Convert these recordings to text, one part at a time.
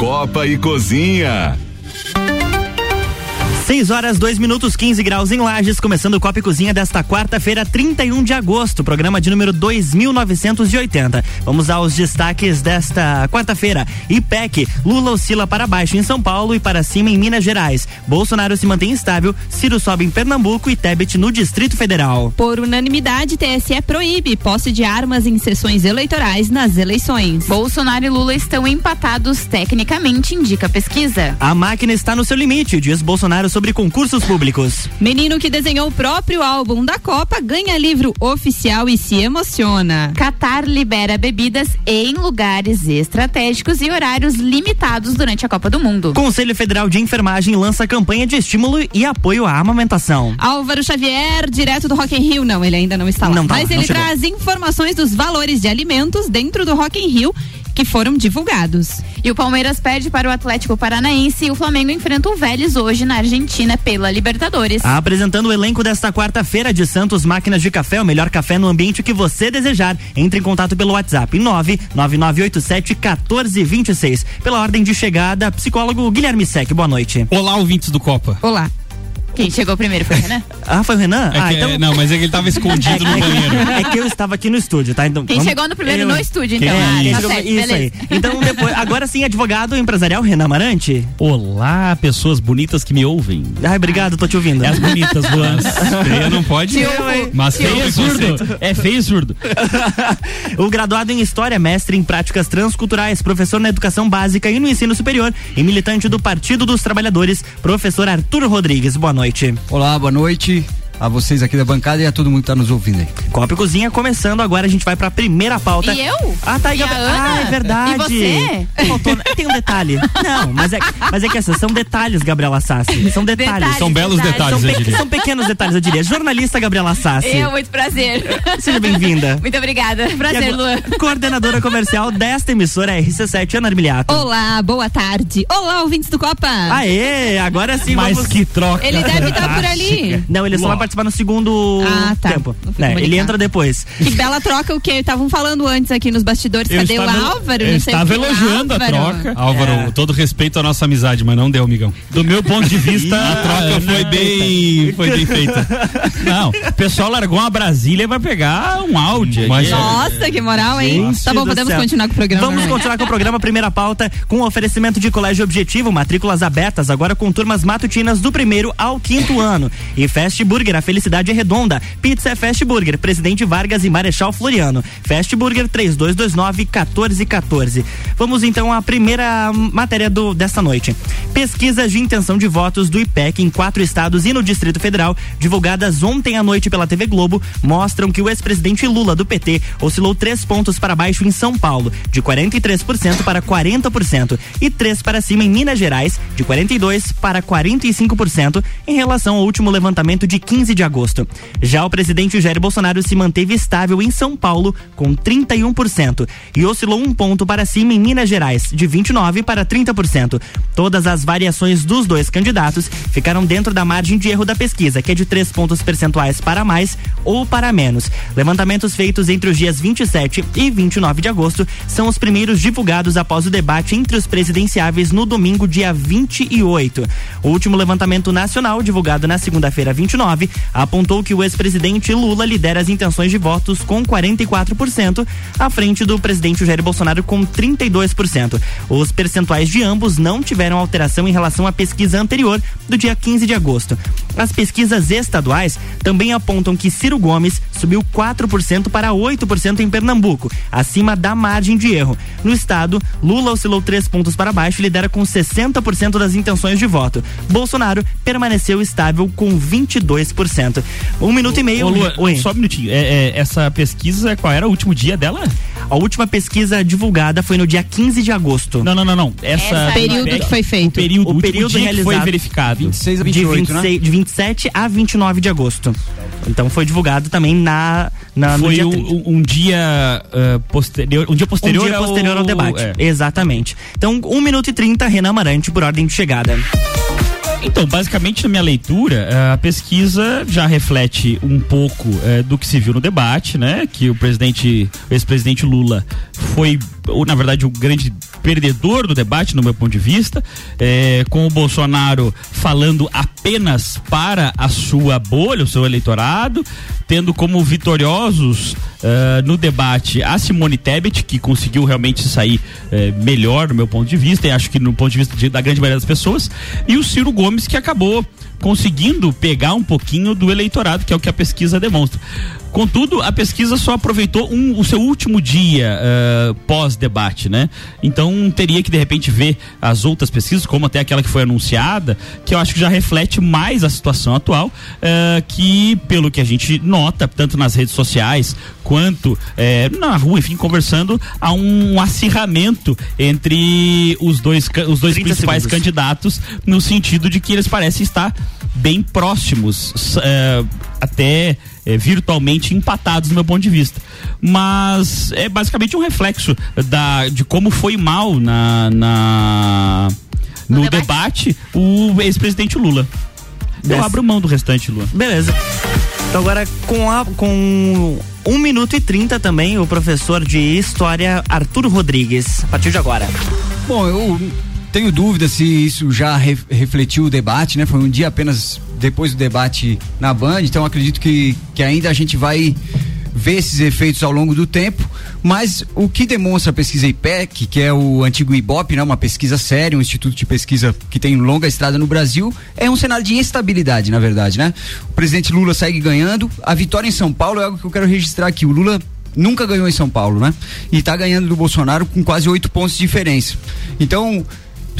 Copa e Cozinha. 6 horas, 2 minutos, 15 graus em Lages, começando o Copa e Cozinha desta quarta-feira, 31 de agosto, programa de número 2980. Vamos aos destaques desta quarta-feira. IPEC, Lula oscila para baixo em São Paulo e para cima em Minas Gerais. Bolsonaro se mantém estável, Ciro sobe em Pernambuco e Tebet no Distrito Federal. Por unanimidade, TSE proíbe posse de armas em sessões eleitorais nas eleições. Bolsonaro e Lula estão empatados tecnicamente, indica a pesquisa. A máquina está no seu limite, diz Bolsonaro sobre sobre concursos públicos. Menino que desenhou o próprio álbum da Copa ganha livro oficial e se emociona. Qatar libera bebidas em lugares estratégicos e horários limitados durante a Copa do Mundo. Conselho Federal de Enfermagem lança campanha de estímulo e apoio à amamentação. Álvaro Xavier, direto do Rock in Rio, não, ele ainda não está lá. Não tá, Mas ele traz informações dos valores de alimentos dentro do Rock in Rio que foram divulgados. E o Palmeiras perde para o Atlético Paranaense e o Flamengo enfrenta o Vélez hoje na Argentina pela Libertadores. Apresentando o elenco desta quarta-feira de Santos Máquinas de Café, o melhor café no ambiente que você desejar. Entre em contato pelo WhatsApp 99987 1426. Pela ordem de chegada, psicólogo Guilherme Sec. Boa noite. Olá, ouvintes do Copa. Olá. Quem chegou primeiro foi o Renan? ah, foi o Renan? É ah, que, então... Não, mas é que ele tava escondido no banheiro. É que eu estava aqui no estúdio, tá? Então, Quem vamos... chegou no primeiro eu... no estúdio, então. É, ah, tá certo, isso beleza. aí. Então, depois, agora sim, advogado empresarial Renan Marante. Olá, pessoas bonitas que me ouvem. Ai, obrigado, tô te ouvindo. É as bonitas, Luan. Feia não pode. Tio, mas feio é surdo. É feio e surdo. o graduado em História, mestre em Práticas Transculturais, professor na Educação Básica e no Ensino Superior e militante do Partido dos Trabalhadores, professor Arthur Rodrigues. Boa noite. Olá, boa noite a vocês aqui da bancada e a todo mundo que tá nos ouvindo aí. Copa e Cozinha começando agora, a gente vai pra primeira pauta. E eu? Ah, tá, e a Ana? Ah, é verdade. E você? Faltou, tem um detalhe. Não, mas é, mas é que essas são detalhes, Gabriela Sassi. São detalhes. Detalhes, são belos detalhes, são, eu diria. são pequenos detalhes, eu diria. Jornalista Gabriela Sassi. Eu, muito prazer. Seja bem-vinda. Muito obrigada. Prazer, Luan. Coordenadora comercial desta emissora RC7, Ana Armiliato. Olá, boa tarde. Olá, ouvintes do Copa. Aê, agora sim Mas vamos... que troca. Ele deve estar por ali. Não, ele só vai participar no segundo ah, tá. tempo. É, ele entra depois. Que bela troca o que estavam falando antes aqui nos bastidores. Eu Cadê o Álvaro? Eu estava elogiando Álvaro. a troca. Álvaro, É. todo respeito à nossa amizade, mas não deu, amigão. Do meu ponto de vista, a troca foi bem, foi bem feita. Não, o pessoal largou uma Brasília e vai pegar um áudio. Mas, Nossa, que moral, hein? Gente tá bom, podemos céu. continuar com o programa. Vamos né? continuar com o programa, primeira pauta, com oferecimento de Colégio Objetivo, matrículas abertas, agora com turmas matutinas do primeiro ao quinto ano. E Fast Burger, a felicidade é redonda. Pizza é Fast Burger, Presidente Vargas e Marechal Floriano. Fast Burger 3229-1414. Vamos então à primeira matéria do, desta noite. Pesquisas de intenção de votos do IPEC em quatro estados e no Distrito Federal, divulgadas ontem à noite pela TV Globo, mostram que o ex-presidente Lula do PT oscilou três pontos para baixo em São Paulo, de 43% para 40%, e três para cima em Minas Gerais, de 42% para 45%, em relação ao último levantamento de 15 de agosto. Já o presidente Jair Bolsonaro se manteve estável em São Paulo, com 31%, e oscilou um ponto para cima em Minas Gerais, de 29% para 30%. Todas as variações dos dois candidatos ficaram dentro da margem de erro da pesquisa, que é de 3 pontos percentuais para mais ou para menos. Levantamentos feitos entre os dias 27 e 29 de agosto são os primeiros divulgados após o debate entre os presidenciáveis no domingo, dia 28. O último levantamento nacional, divulgado na segunda-feira 29, apontou que o ex-presidente Lula lidera as intenções de votos com 44%, à frente do presidente Jair Bolsonaro com 32%. Os percentuais de ambos não tiveram alteração em relação à pesquisa anterior, do dia 15 de agosto. As pesquisas estaduais também apontam que Ciro Gomes subiu 4% para 8% em Pernambuco, acima da margem de erro. No estado, Lula oscilou 3 pontos para baixo e lidera com 60% das intenções de voto. Bolsonaro permaneceu estável com 22%. Um minuto e meio. Ô, Lua, Oi. só um minutinho. É, é, essa pesquisa, qual era o último dia dela? A última pesquisa divulgada foi no dia 15 de agosto. Não, não, não, não. Essa, Essa período que foi feito. O período, O o período que foi verificado. 26 a de, 28, né? 26 de 27 a 29 de agosto. Então foi divulgado também na, na no Foi dia um, 30. um- um dia ah, posterior, um dia posterior, um dia posterior ao debate. é. Exatamente. Então, 1 minuto e 30, Renan Marante, por ordem de chegada. Então, basicamente, na minha leitura, eh, a pesquisa já reflete um pouco eh, do que se viu no debate, né? Que o presidente, ex-presidente Lula foi ou na verdade o grande perdedor do debate, no meu ponto de vista, é, com o Bolsonaro falando apenas para a sua bolha, o seu eleitorado, tendo como vitoriosos uh, no debate a Simone Tebet, que conseguiu realmente sair uh, melhor no meu ponto de vista, e acho que no ponto de vista de, da grande maioria das pessoas, e o Ciro Gomes, que acabou conseguindo pegar um pouquinho do eleitorado, que é o que a pesquisa demonstra. Contudo, a pesquisa só aproveitou um, o seu último dia uh, pós-debate, né? Então teria que de repente ver as outras pesquisas, como até aquela que foi anunciada, que eu acho que já reflete mais a situação atual, uh, que pelo que a gente nota, tanto nas redes sociais quanto eh, na rua, enfim, conversando, há um acirramento entre os dois, os dois principais segundos. candidatos, no sentido de que eles parecem estar bem próximos, até é, virtualmente empatados do meu ponto de vista. Mas é basicamente um reflexo da, de como foi mal na, na no, no debate? debate? o ex-presidente Lula. Eu abro mão do restante, Lula. Beleza. Então agora com, a, com 1 minuto e 30 também, o professor de História Arthur Rodrigues. A partir de agora. Bom, eu tenho dúvida se isso já re, refletiu o debate, né? Foi um dia apenas depois do debate na Band, então acredito que, que ainda a gente vai ver esses efeitos ao longo do tempo, mas o que demonstra a pesquisa IPEC, que é o antigo IBOP, né, uma pesquisa séria, um instituto de pesquisa que tem longa estrada no Brasil, é um cenário de instabilidade, na verdade, né? O presidente Lula segue ganhando, a vitória em São Paulo é algo que eu quero registrar aqui. O Lula nunca ganhou em São Paulo, né? E está ganhando do Bolsonaro com quase oito pontos de diferença. Então,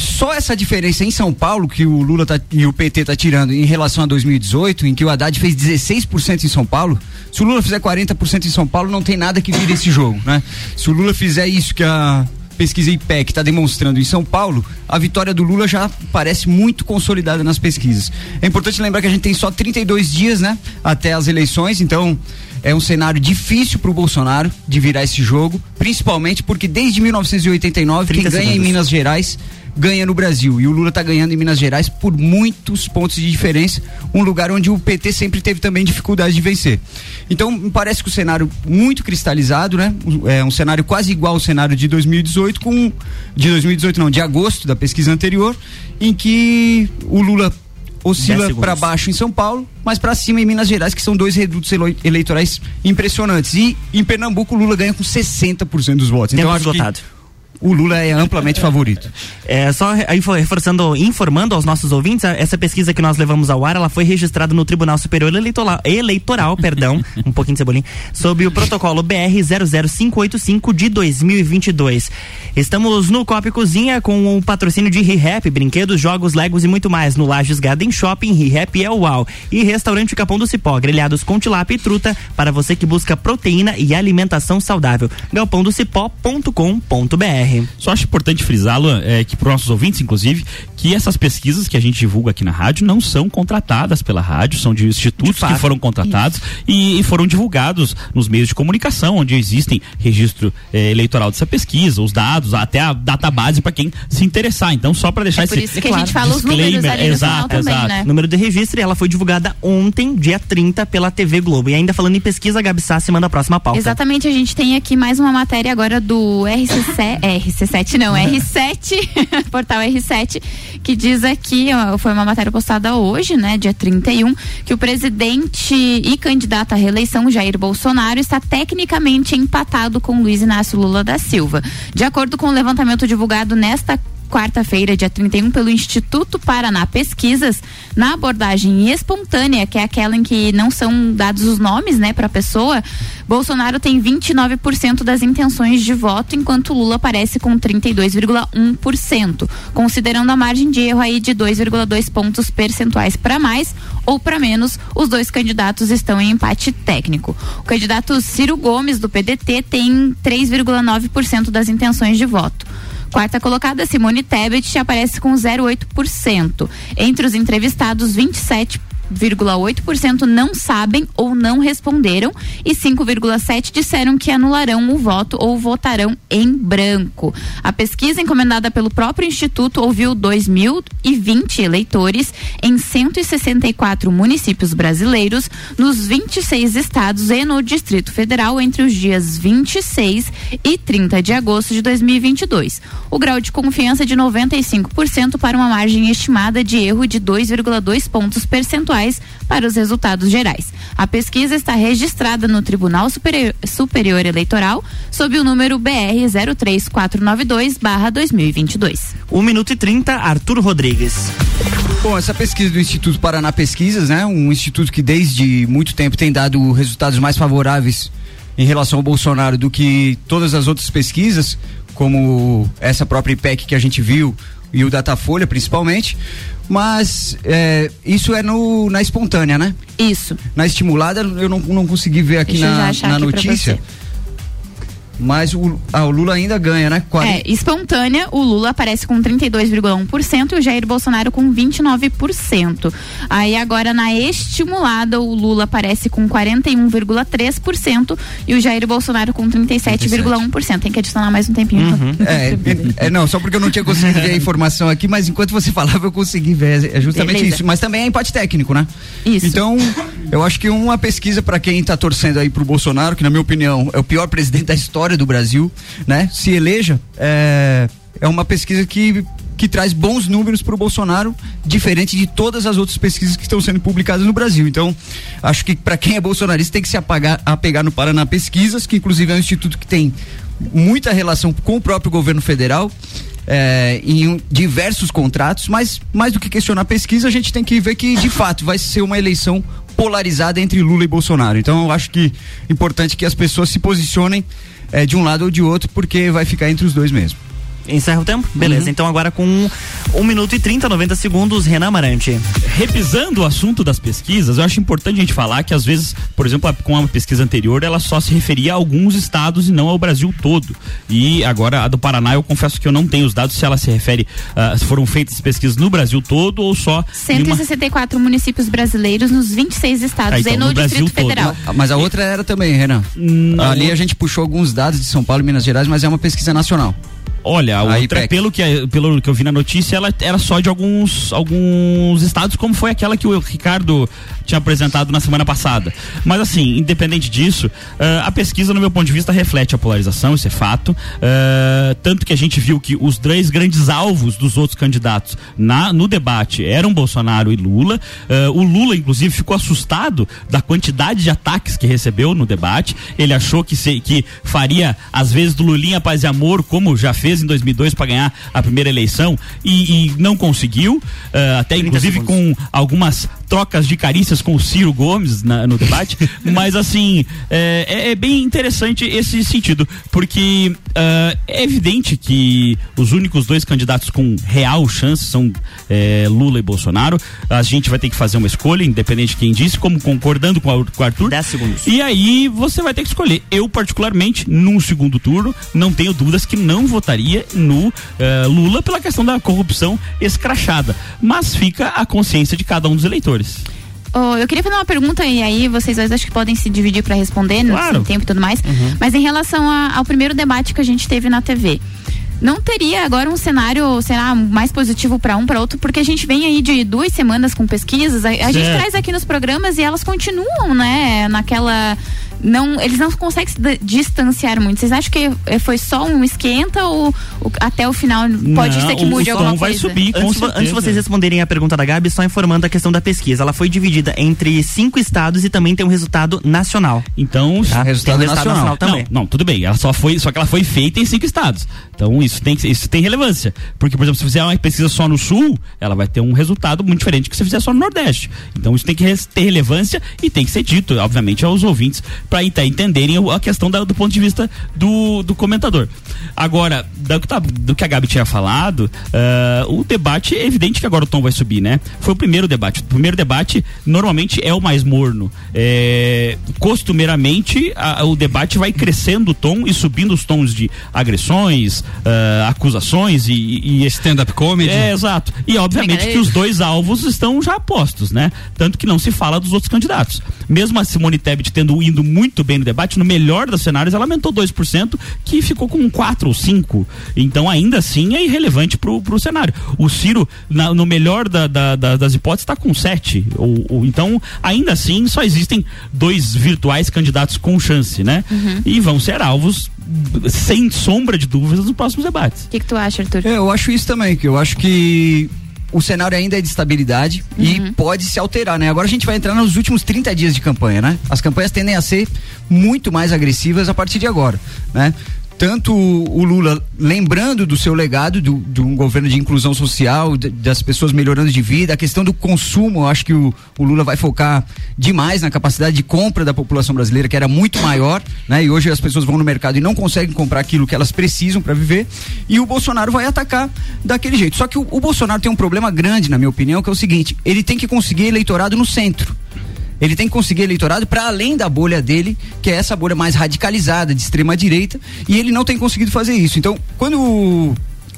só essa diferença em São Paulo que o Lula tá, e o PT tá tirando em relação a 2018, em que o Haddad fez 16% em São Paulo, se o Lula fizer 40% em São Paulo, não tem nada que vire esse jogo, né? Se o Lula fizer isso que a pesquisa IPEC está demonstrando em São Paulo, a vitória do Lula já parece muito consolidada nas pesquisas. É importante lembrar que a gente tem só 32 dias, né, até as eleições, então é um cenário difícil para o Bolsonaro de virar esse jogo, principalmente porque desde 1989 quem ganha segundos. em Minas Gerais ganha no Brasil. E o Lula está ganhando em Minas Gerais por muitos pontos de diferença, um lugar onde o PT sempre teve também dificuldade de vencer. Então, me parece que o cenário muito cristalizado, né? É um cenário quase igual ao cenário de 2018 com de 2018 não, de agosto da pesquisa anterior, em que o Lula oscila para baixo em São Paulo, mas para cima em Minas Gerais, que são dois redutos eleitorais impressionantes. E em Pernambuco o Lula ganha com 60% dos votos. Tempo então acho esgotado. que o Lula é amplamente favorito. É, só reforçando, informando aos nossos ouvintes, essa pesquisa que nós levamos ao ar, ela foi registrada no Tribunal Superior Eleitoral, eleitoral perdão, um pouquinho de cebolinha, sob o protocolo BR 00585 de 2022. Estamos no Copa Cozinha com o patrocínio de ReHap, brinquedos, jogos, legos e muito mais no Lages Garden Shopping, ReHap é uau. E restaurante Capão do Cipó, grelhados com tilápia e truta para você que busca proteína e alimentação saudável. galpãodocipó.com.br só acho importante frisá-lo, é, que para os nossos ouvintes, inclusive, que essas pesquisas que a gente divulga aqui na rádio não são contratadas pela rádio, são de institutos de que foram contratados e, e, foram divulgados nos meios de comunicação, onde existem registro é, eleitoral dessa pesquisa, os dados, até a database para quem se interessar. Então, só para deixar é por esse isso que claro, a gente fala os números ali exato, também, exato. né? Número de registro, ela foi divulgada ontem, dia 30, pela TV Globo. E ainda falando em pesquisa, a Gabi Sassi manda a próxima pauta. Exatamente, a gente tem aqui mais uma matéria agora do RCC, RC7 não, R7, portal R7, que diz aqui, ó, foi uma matéria postada hoje, né, dia 31, que o presidente e candidato à reeleição Jair Bolsonaro está tecnicamente empatado com Luiz Inácio Lula da Silva. De acordo com o levantamento divulgado nesta quarta-feira, dia 31, pelo Instituto Paraná Pesquisas, na abordagem espontânea, que é aquela em que não são dados os nomes, né, para a pessoa, Bolsonaro tem 29% das intenções de voto, enquanto Lula aparece com 32,1%, considerando a margem de erro aí de 2,2 pontos percentuais para mais ou para menos, os dois candidatos estão em empate técnico. O candidato Ciro Gomes do PDT tem 3,9% das intenções de voto. Quarta colocada, Simone Tebet aparece com 0,8%. Entre os entrevistados, 27 4,8% não sabem ou não responderam e 5,7% disseram que anularão o voto ou votarão em branco. A pesquisa encomendada pelo próprio Instituto ouviu 2.020 eleitores em 164 municípios brasileiros, nos 26 estados e no Distrito Federal entre os dias 26 e 30 de agosto de 2022. O grau de confiança é de 95% para uma margem estimada de erro de 2,2 pontos percentuais para os resultados gerais. A pesquisa está registrada no Tribunal Superior, Superior Eleitoral sob o número BR 03492/2022. 1 minuto e 30, Arthur Rodrigues. Bom, essa pesquisa do Instituto Paraná Pesquisas, né? Um instituto que desde muito tempo tem dado resultados mais favoráveis em relação ao Bolsonaro do que todas as outras pesquisas, como essa própria IPEC que a gente viu e o Datafolha principalmente. Mas é, isso é no, na espontânea, né? Isso. Na estimulada eu não, não consegui ver aqui Deixa na, na aqui notícia. Mas o, ah, o Lula ainda ganha, né? 40... É, espontânea, o Lula aparece com 32,1% e o Jair Bolsonaro com 29%. Aí agora na estimulada, o Lula aparece com 41,3% e o Jair Bolsonaro com 37,1%. Tem que adicionar mais um tempinho. Uhum. É, é, não, só porque eu não tinha conseguido ver a informação aqui, mas enquanto você falava eu consegui ver. É justamente Beleza. isso. Mas também é empate técnico, né? Isso. Então, eu acho que uma pesquisa para quem está torcendo aí pro Bolsonaro, que na minha opinião é o pior presidente da história história do Brasil, né? Se eleja, é, é uma pesquisa que que traz bons números para o Bolsonaro, diferente de todas as outras pesquisas que estão sendo publicadas no Brasil. Então, acho que para quem é bolsonarista tem que se apagar, apegar no Paraná Pesquisas, que inclusive é um instituto que tem muita relação com o próprio governo federal. É, em diversos contratos, mas mais do que questionar a pesquisa, a gente tem que ver que de fato vai ser uma eleição polarizada entre Lula e Bolsonaro. Então eu acho que é importante que as pessoas se posicionem é, de um lado ou de outro, porque vai ficar entre os dois mesmo. Encerra o tempo? Beleza. Uhum. Então agora com 1 um, um minuto e 30, 90 segundos, Renan Amarante. Repisando o assunto das pesquisas, eu acho importante a gente falar que às vezes, por exemplo, com a pesquisa anterior, ela só se referia a alguns estados e não ao Brasil todo. E agora a do Paraná, eu confesso que eu não tenho os dados se ela se refere, uh, se foram feitas pesquisas no Brasil todo ou só. 164 uma... municípios brasileiros nos 26 estados ah, então, e no, no Distrito todo. Federal. Mas, mas a outra era também, Renan. Não. Ali a gente puxou alguns dados de São Paulo e Minas Gerais, mas é uma pesquisa nacional. Olha, a, outra, pelo que, pelo que eu vi na notícia, ela era só de alguns, alguns estados, como foi aquela que o Ricardo tinha apresentado na semana passada. Mas assim, independente disso, uh, a pesquisa, no meu ponto de vista, reflete a polarização, isso é fato. Uh, tanto que a gente viu que os três grandes alvos dos outros candidatos na, no debate eram Bolsonaro e Lula. Uh, o Lula, inclusive, ficou assustado da quantidade de ataques que recebeu no debate. Ele achou que, se, que faria, às vezes, do Lulinha paz e amor, como já fez fez em 2002 para ganhar a primeira eleição e, e não conseguiu, uh, até inclusive segundos. com algumas trocas de carícias com o Ciro Gomes na, no debate, mas assim, é, é, é, bem interessante esse sentido, porque uh, é evidente que os únicos dois candidatos com real chance são é, Lula e Bolsonaro. A gente vai ter que fazer uma escolha, independente de quem disse, como concordando com, a, com o Arthur. 10 segundos. E aí você vai ter que escolher. Eu, particularmente, num segundo turno, não tenho dúvidas que não votaria no uh, Lula pela questão da corrupção escrachada. Mas fica a consciência de cada um dos eleitores. Oh, eu queria fazer uma pergunta e aí vocês dois acho que podem se dividir para responder claro. no tempo e tudo mais. Uhum. Mas em relação a, ao primeiro debate que a gente teve na TV, não teria agora um cenário, será mais positivo para um, para outro, porque a gente vem aí de duas semanas com pesquisas, a, a gente traz aqui nos programas e elas continuam, né, naquela não, eles não conseguem se distanciar muito. Vocês acham que eh, foi só um esquenta ou, ou até o final pode não, ser que mude alguma vai coisa? Subir, antes, antes de vocês responderem a pergunta da Gabi, só informando a questão da pesquisa. Ela foi dividida entre cinco estados e também tem um resultado nacional. Então, tá? resultado, tem um resultado nacional. nacional também. Não, não, tudo bem. Ela só foi, só que ela foi feita em cinco estados. Então isso tem isso tem relevância, porque por exemplo, se fizer uma pesquisa só no sul, ela vai ter um resultado muito diferente que se fizer só no nordeste. Então isso tem que ter relevância e tem que ser dito, obviamente, aos ouvintes para entenderem a questão da, do ponto de vista do, do comentador. Agora, do, tá, do que a Gabi tinha falado, uh, o debate é evidente que agora o tom vai subir, né? Foi o primeiro debate. O primeiro debate normalmente é o mais morno. É, costumeiramente, a, o debate vai crescendo o tom e subindo os tons de agressões, uh, acusações e. e Stand-up comedy. É, exato. E obviamente que os dois alvos estão já postos, né? Tanto que não se fala dos outros candidatos. Mesmo a Simone Tebet tendo indo muito bem no debate, no melhor dos cenários, ela aumentou 2%, que ficou com 4 ou 5. Então, ainda assim, é irrelevante pro, pro cenário. O Ciro, na, no melhor da, da, da, das hipóteses, está com 7. Ou, ou, então, ainda assim, só existem dois virtuais candidatos com chance, né? Uhum. E vão ser alvos sem sombra de dúvidas nos próximos debates. O que, que, tu acha, Arthur? É, eu acho isso também, que eu acho que o cenário ainda é de estabilidade uhum. e pode se alterar, né? Agora a gente vai entrar nos últimos 30 dias de campanha, né? As campanhas tendem a ser muito mais agressivas a partir de agora, né? Tanto o Lula lembrando do seu legado do, de um governo de inclusão social, de, das pessoas melhorando de vida, a questão do consumo, acho que o, o, Lula vai focar demais na capacidade de compra da população brasileira, que era muito maior, né? E hoje as pessoas vão no mercado e não conseguem comprar aquilo que elas precisam para viver, e o Bolsonaro vai atacar daquele jeito. Só que o, o Bolsonaro tem um problema grande, na minha opinião, que é o seguinte: ele tem que conseguir eleitorado no centro. Ele tem que conseguir eleitorado para além da bolha dele, que é essa bolha mais radicalizada, de extrema direita, e ele não tem conseguido fazer isso. Então, quando o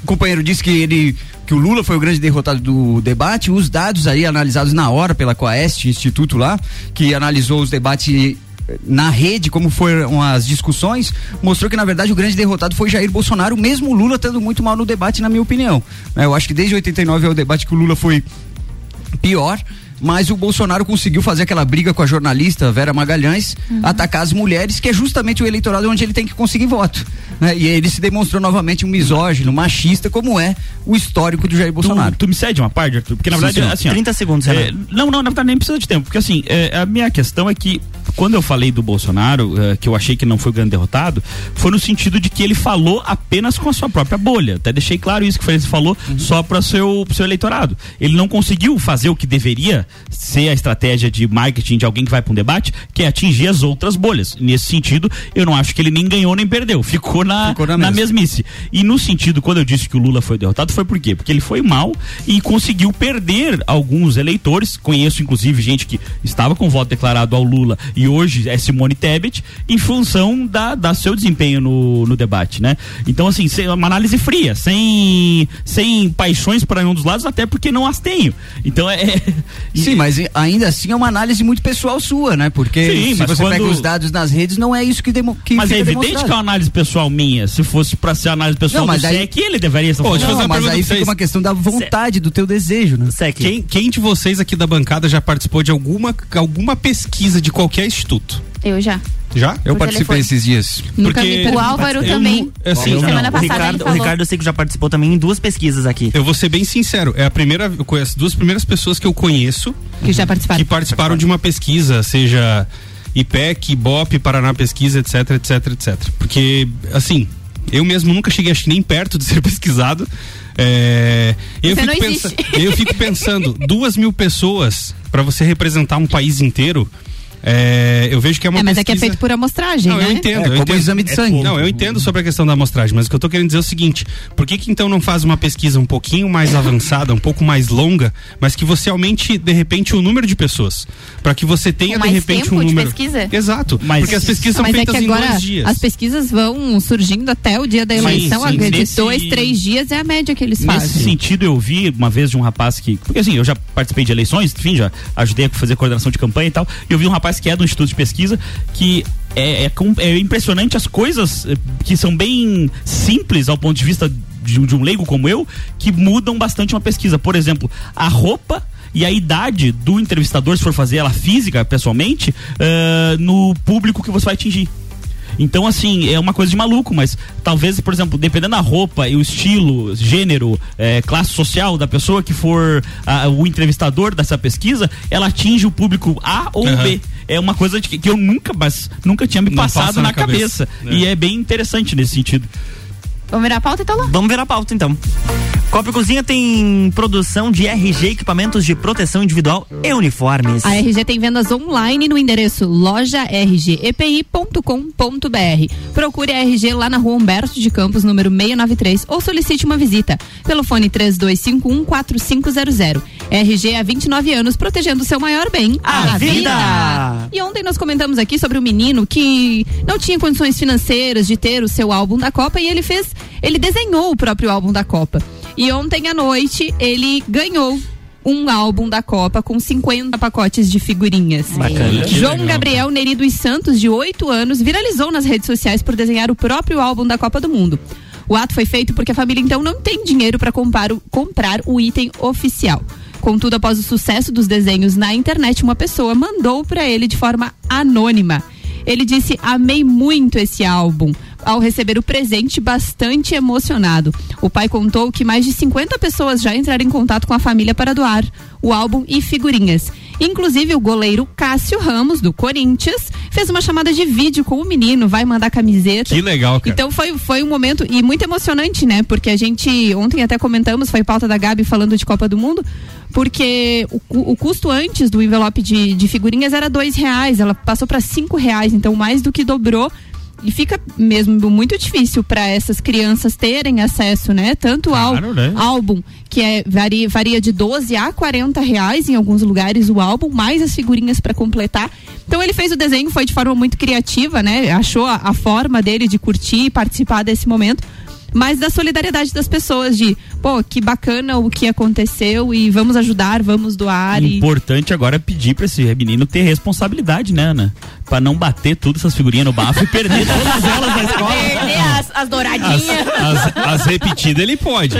companheiro disse que ele que o Lula foi o grande derrotado do debate, os dados aí analisados na hora pela Coest, instituto lá, que analisou os debates na rede, como foram as discussões, mostrou que na verdade o grande derrotado foi Jair Bolsonaro, mesmo o Lula estando muito mal no debate, na minha opinião. Eu acho que desde 89 é o debate que o Lula foi pior mas o Bolsonaro conseguiu fazer aquela briga com a jornalista Vera Magalhães, uhum. atacar as mulheres, que é justamente o eleitorado onde ele tem que conseguir voto. Né? E ele se demonstrou novamente um misógino, machista, como é o histórico do Jair Bolsonaro. Tu, tu me cede uma parte, Arthur? Porque na verdade, sim, sim. assim. 30 segundos, é, Não, não, na verdade nem precisa de tempo. Porque assim, é, a minha questão é que quando eu falei do Bolsonaro, é, que eu achei que não foi o grande derrotado, foi no sentido de que ele falou apenas com a sua própria bolha. Até deixei claro isso que ele falou uhum. só para seu seu eleitorado. Ele não conseguiu fazer o que deveria ser a estratégia de marketing de alguém que vai para um debate, que é atingir as outras bolhas. Nesse sentido, eu não acho que ele nem ganhou nem perdeu. Ficou na, Ficou na, na mesmice. E no sentido, quando eu disse que o Lula foi derrotado, foi por quê? Porque ele foi mal e conseguiu perder alguns eleitores. Conheço, inclusive, gente que estava com voto declarado ao Lula e hoje é Simone Tebet, em função da, da seu desempenho no, no debate, né? Então, assim, uma análise fria, sem, sem paixões para nenhum dos lados, até porque não as tenho. Então é. Sim, mas ainda assim é uma análise muito pessoal sua, né? Porque Sim, se você quando... pega os dados nas redes, não é isso que, demo, que Mas é evidente que é uma análise pessoal minha. Se fosse para ser análise pessoal não, mas do aí... SEC, ele deveria estar falando. Não, mas aí fica uma questão da vontade, do teu desejo, né? SEC. Quem, quem de vocês aqui da bancada já participou de alguma, alguma pesquisa de qualquer instituto? Eu já. Já? Eu participei esses dias. Porque o Álvaro também. Assim, semana não, passada. O Ricardo, o Ricardo eu sei que já participou também em duas pesquisas aqui. Eu vou ser bem sincero. É a primeira. Eu conheço duas primeiras pessoas que eu conheço que já participaram. Que participaram de uma pesquisa, seja IPEC, BOP, Paraná Pesquisa, etc, etc, etc. Porque, assim, eu mesmo nunca cheguei, acho que nem perto de ser pesquisado. É, eu, fico pensa, eu fico pensando, duas mil pessoas para você representar um país inteiro é, eu vejo que é uma. É, mas pesquisa... é que é feito por amostragem. Não, né? eu entendo. É, eu entendo. exame de é sangue. Não, eu entendo sobre a questão da amostragem, mas o que eu estou querendo dizer é o seguinte: por que, que então não faz uma pesquisa um pouquinho mais avançada, um pouco mais longa, mas que você aumente, de repente, o número de pessoas? Para que você tenha, de repente, um número. De pesquisa? Exato. Mas, porque as pesquisas são mas é feitas é que agora em dois dias. As pesquas vão surgindo até o dia da eleição, sim, sim. de Nesse... dois, três dias é a média que eles fazem. Nesse sentido, eu vi uma vez de um rapaz que. Porque assim, eu já participei de eleições, enfim, já ajudei a fazer coordenação de campanha e tal. E eu vi um rapaz que é do Instituto de Pesquisa que é, é, é, impressionante as coisas eh, que são bem simples ao ponto de vista de, de um leigo como eu, que mudam bastante uma pesquisa. Por exemplo, a roupa e a idade do entrevistador, se for fazer ela física, pessoalmente, uh, no público que você vai atingir. Então, assim, é uma coisa de maluco, mas talvez, por exemplo, dependendo da roupa e o estilo, gênero, é, classe social da pessoa que for a, o entrevistador dessa pesquisa, ela atinge o público A ou uhum. B. É uma coisa de, que eu nunca, mas nunca tinha me Não passado na, na, cabeça. cabeça. É. E é bem interessante nesse sentido. Vamos virar a pauta então, lá? Vamos virar a pauta então. Copa e Cozinha tem produção de RG, equipamentos de proteção individual e uniformes. A RG tem vendas online no endereço lojargepi.com.br. Procure a RG lá na rua Humberto de Campos, número 693, ou solicite uma visita pelo fone 32514500. RG há 29 anos, protegendo o seu maior bem, a, a vida. vida. E ontem nós comentamos aqui sobre o menino que não tinha condições financeiras de ter o seu álbum da Copa e ele fez, ele desenhou o próprio álbum da Copa. E ontem à noite ele ganhou um álbum da Copa com 50 pacotes de figurinhas. Bacana. João Gabriel Neri dos Santos, de 8 anos, viralizou nas redes sociais por desenhar o próprio álbum da Copa do Mundo. O ato foi feito porque a família então não tem dinheiro para comprar, comprar o item oficial. Contudo, após o sucesso dos desenhos na internet, uma pessoa mandou para ele de forma anônima. Ele disse: Amei muito esse álbum ao receber o presente bastante emocionado. O pai contou que mais de 50 pessoas já entraram em contato com a família para doar o álbum e figurinhas. Inclusive, o goleiro Cássio Ramos, do Corinthians, fez uma chamada de vídeo com o menino, vai mandar camiseta. Que legal, cara. Então foi, foi um momento e muito emocionante, né? Porque a gente, ontem até comentamos, foi pauta da Gabi falando de Copa do Mundo, porque o, o custo antes do envelope de, de figurinhas era dois reais, ela passou para cinco reais, então mais do que dobrou e fica mesmo muito difícil para essas crianças terem acesso, né? Tanto claro, ao né? álbum, que é, varia, varia de 12 a 40 reais em alguns lugares o álbum, mais as figurinhas para completar. Então ele fez o desenho, foi de forma muito criativa, né? Achou a, a forma dele de curtir e participar desse momento mas da solidariedade das pessoas, de, pô, que bacana o que aconteceu e vamos ajudar, vamos doar. Importante e... agora é pedir pra esse menino ter responsabilidade, né, Ana? Pra não bater tudo essas figurinhas no bafo e perder todas elas na escola. Perder as, as douradinhas. As, as, as, repetidas ele pode.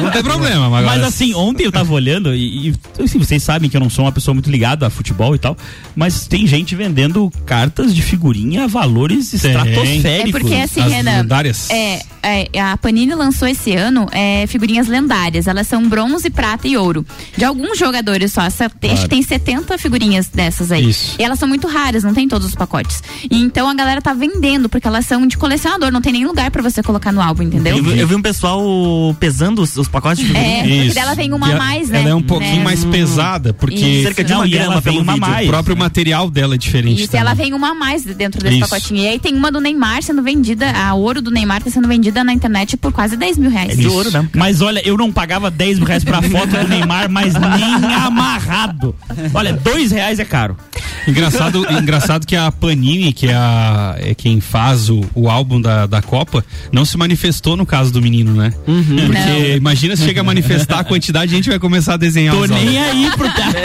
não tem problema. Mas, mas assim, ontem eu tava olhando e, e assim, vocês sabem que eu não sou uma pessoa muito ligada a futebol e tal, mas tem gente vendendo cartas de figurinha a valores tem. estratosféricos. É porque assim, Renan, é, é, a Panini lançou esse ano é, figurinhas lendárias. Elas são bronze, prata e ouro. De alguns jogadores só. Essa, claro. Tem 70 figurinhas dessas aí. Isso. E elas são muito raras, não tem todos os pacotes. E então a galera tá vendendo, porque elas são de colecionador, não tem nem lugar para você colocar no álbum, entendeu? Eu, eu, vi um pessoal pesando os, os pacotes de figurinha. É, porque dela tem uma a mais, né? Ela é um pouquinho né? mais pesada, porque. Isso. Cerca de uma grama pelo uma vídeo. mais. O próprio material dela é diferente. Isso, ela vem uma mais dentro desse Isso. pacotinho. E aí tem uma do Neymar sendo vendida, a ouro do Neymar tá sendo vendida na internet por quase 10 mil reais. É de ouro Mas olha, eu não pagava 10 mil reais pra foto do Neymar, mas nem amarrado. Olha, dois reais é caro. Engraçado, engraçado que a Panini, que é, a, é quem faz o, o álbum da, da Copa, não se manifestou no caso do menino, né? Uhum. Porque não. imagina se chega a manifestar a quantidade, a gente vai começar a desenhar Tô nem aí pro cara.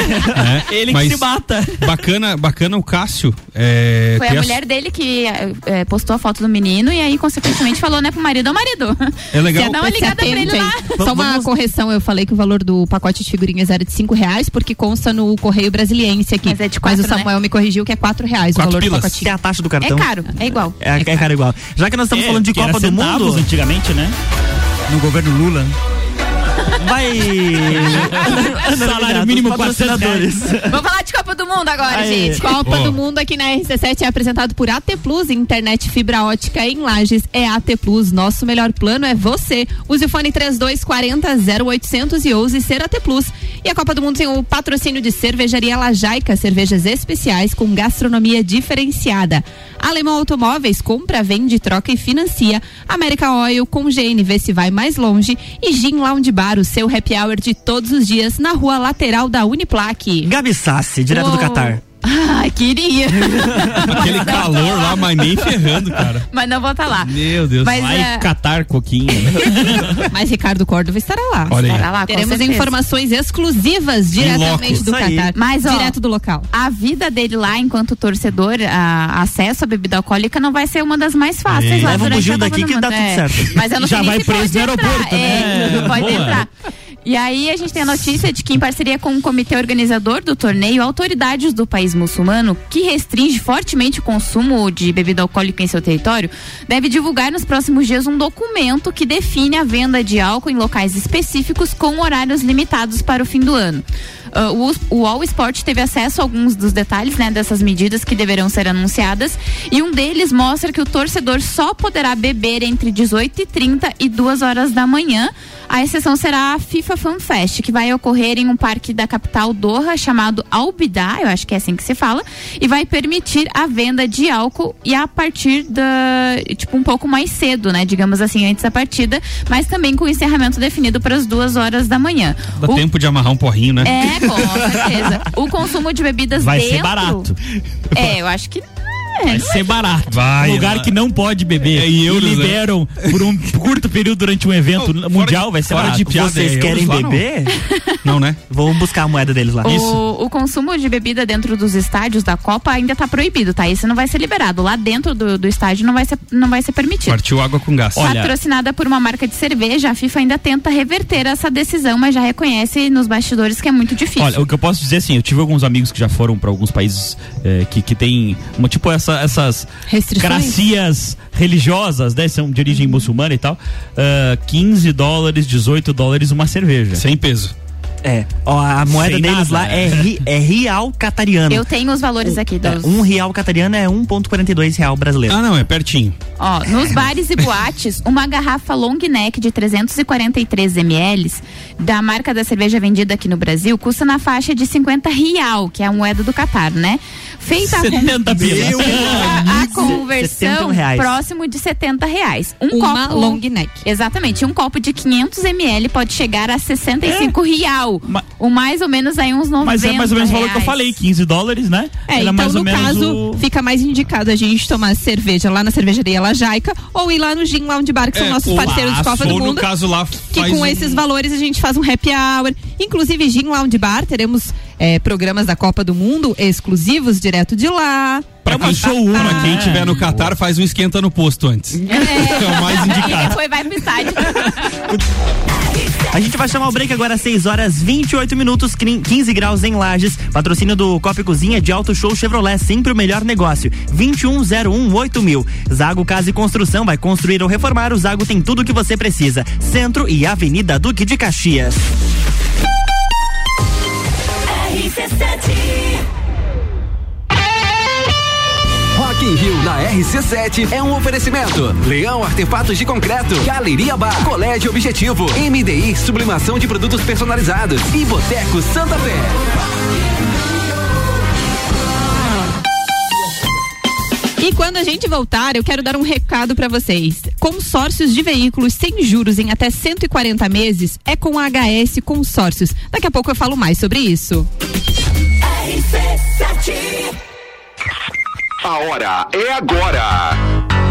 É, Ele que se mata. Bacana, bacana o Cássio. É, Foi a mulher dele que é, postou a foto do menino e aí, consequentemente, falou, né, pro marido, ô marido, é legal. Quer dar uma ligada pra ele lá. Só uma Vamos... correção, eu falei que o valor do pacote de figurinhas era de cinco reais, porque consta no Correio Brasiliense aqui. Mas, é de quatro, Mas o Samuel né? me corrigiu que é quatro reais quatro o valor pilas. do pacotinho. É a taxa do cartão. É caro, é igual. É, é, é caro igual. Já que nós estamos é, falando de Copa do Mundo. antigamente, né? No governo Lula. Vai. Salário mínimo patrocinadores. Vamos falar de Copa do Mundo agora, Aí. gente. Copa oh. do Mundo aqui na RC7 é apresentado por AT Plus, internet fibra ótica em Lages. É AT Plus. Nosso melhor plano é você. Use o fone 3240 0800 e ouse ser AT Plus. E a Copa do Mundo tem o patrocínio de Cervejaria Lajaica, cervejas especiais com gastronomia diferenciada. Alemão Automóveis, compra, vende, troca e financia. América Oil com GNV se vai mais longe. E Gin Lounge Bar, o seu happy hour de todos os dias na rua lateral da Uniplaque. Gabi Sassi, direto oh. do Catar. Ah, queria. Aquele calor lá, mas nem ferrando, cara. Mas não vou estar tá lá. Meu Deus. Mas, Vai é... catar coquinho. Né? mas Ricardo Córdova estará lá. Olha estará lá, Teremos informações exclusivas diretamente do Catar. Mas, ó, direto do local. A vida dele lá, enquanto torcedor, a, acesso à bebida alcoólica não vai ser uma das mais fáceis é. lá Leva durante a daqui que dá tudo certo. Mas eu não Já sei vai preso no aeroporto, né? É, pode Boa. entrar. E aí a gente tem a notícia de que em parceria com o comitê organizador do torneio, autoridades do país muçulmano, que restringe fortemente o consumo de bebida alcoólica em seu território, deve divulgar nos próximos dias um documento que define a venda de álcool em locais específicos com horários limitados para o fim do ano. Uh, o, o All Sport teve acesso a alguns dos detalhes né, dessas medidas que deverão ser anunciadas e um deles mostra que o torcedor só poderá beber entre 18 e 30 e 2 horas da manhã. A exceção será a FIFA Fan Fest, que vai ocorrer em um parque da capital Doha chamado Albidá, eu acho que é assim que se fala, e vai permitir a venda de álcool e a partir da, tipo, um pouco mais cedo, né, digamos assim, antes da partida, mas também com o encerramento definido para as duas horas da manhã. Dá o, tempo de amarrar um porrinho, né? É, com certeza. o consumo de bebidas Vai dentro. ser barato. É, eu acho que Vai ser barato. Vai, lugar vai. que não pode beber. É em euros, e né? liberam por um curto período durante um evento Não, fora mundial, de- vai ser fora barato. de piada, Vocês é querem lá, não? beber? Não, né? Vamos buscar a moeda deles lá. O, o consumo de bebida dentro dos estádios da Copa ainda está proibido, tá? Isso não vai ser liberado. Lá dentro do, do estádio não vai ser, não vai ser permitido. Partiu água com gás. Olha- Patrocinada por uma marca de cerveja, a FIFA ainda tenta reverter essa decisão, mas já reconhece nos bastidores que é muito difícil. Olha, o que eu posso dizer assim, eu tive alguns amigos que já foram para alguns países eh, que, que tem uma, tipo essa, essas Restrições? gracias religiosas, né? São de origem muçulmana e tal. ah, 15 dólares, 18 dólares uma cerveja. Sem peso. É. Ó, a moeda Sem deles nada. lá é, ri- é real catariano. Eu tenho os valores aqui É, dos. um real catariano é 1,42 real brasileiro. Ah, não, é pertinho. Ó, nos bares e boates, uma garrafa long neck de 343 ml da marca da cerveja vendida aqui no Brasil custa na faixa de 50 real, que é a moeda do Catar, né? Feita a, con- 70 pila. a, a 71 conversão próximo de 70 reais. Um Uma copo long neck. Exatamente, um copo de 500 ml pode chegar a 65 real. Ma- O mais ou menos aí uns 90 Mas é mais ou menos o valor que eu falei, 15 dólares, né? É, Era então mais no caso, o- fica mais indicado a gente tomar cerveja lá na cervejaria Lajaica ou ir lá no Gin Lounge Bar, que são É, nossos ou parceiros de lá, Copa do Mundo. no caso lá que com um- esses valores a gente faz um happy hour. Inclusive, Gin Lounge Bar, teremos é, programas da Copa do Mundo exclusivos direto de lá. Pra quem, show uma, pra quem tiver no Catar, faz um esquenta no posto antes. É, É o mais e indicado. depois vai pro estádio. A gente vai chamar o break agora às 6 horas 28 minutos, crin- 15 graus em Lages. Patrocínio do Copa Cozinha de Auto Show Chevrolet, sempre o melhor negócio. 2101 mil. Zago Casa e Construção vai construir ou reformar. O Zago tem tudo o que você precisa. Centro e Avenida Duque de Caxias. Rock in Rio na RC7 é um oferecimento. Leão Artefatos de Concreto, Galeria Bar, Colégio Objetivo, MDI Sublimação de Produtos Personalizados e Boteco Santa Fé. E quando a gente voltar, eu quero dar um recado para vocês. Consórcios de veículos sem juros em até 140 meses é com a HS Consórcios. Daqui a pouco eu falo mais sobre isso. A hora é agora.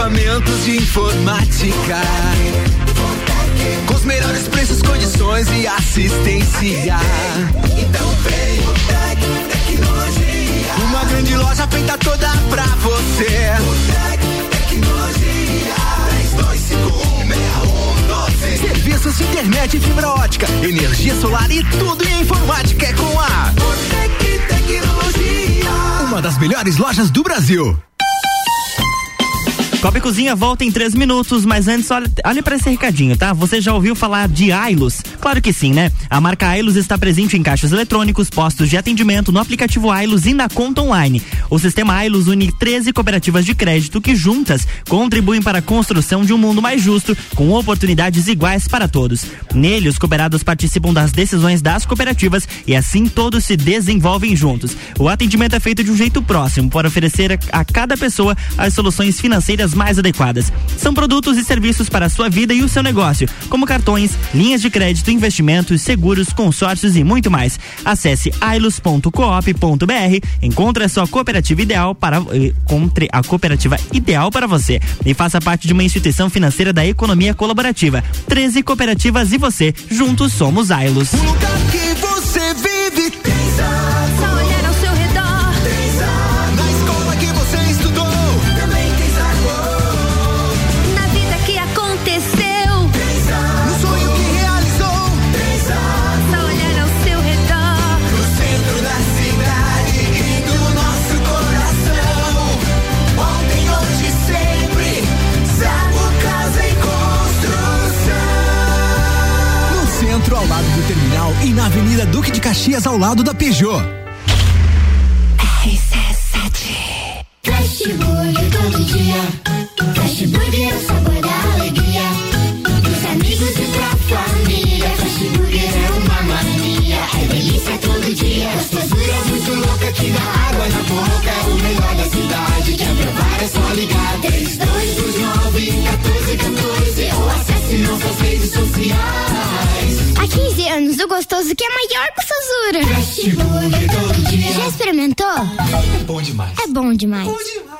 equipamentos de informática, Com os melhores preços, condições e assistência. Então vem o Tec Tecnologia. Uma grande loja feita toda pra você. O Tec Tecnologia. 32516112. Serviços de internet e fibra ótica, energia solar e tudo em informática é com a Botec Tecnologia. Uma das melhores lojas do Brasil. Copa e Cozinha volta em três minutos, mas antes, olha, olha para esse recadinho, tá? Você já ouviu falar de Ailos? Claro que sim, né? A marca Ailos está presente em caixas eletrônicos, postos de atendimento, no aplicativo Ailos e na conta online. O sistema Ailos une 13 cooperativas de crédito que juntas contribuem para a construção de um mundo mais justo, com oportunidades iguais para todos. Nele, os cooperados participam das decisões das cooperativas e assim todos se desenvolvem juntos. O atendimento é feito de um jeito próximo para oferecer a, cada pessoa as soluções financeiras mais adequadas. São produtos e serviços para a sua vida e o seu negócio, como cartões, linhas de crédito, investimentos, seguros, consórcios e muito mais. Acesse ailos.coop.br, encontre a sua cooperativa ideal para eh, encontre a cooperativa ideal para você e faça parte de uma instituição financeira da economia colaborativa. 13 cooperativas e você, juntos somos Ailos. O e na Avenida Duque de Caxias, ao lado da Peugeot. Fast Burger todo dia. É o sabor da alegria. Dos amigos e família. É uma mania. É delícia todo dia. Que dá água na boca. É o melhor da cidade. Quer provar é só ligar. 3229 1414 ou acesse nossas redes sociais. Há 15 anos, o gostoso que é maior que o Sazura. Fast Burger todo dia. Já experimentou? É bom demais. É bom demais. Bom demais.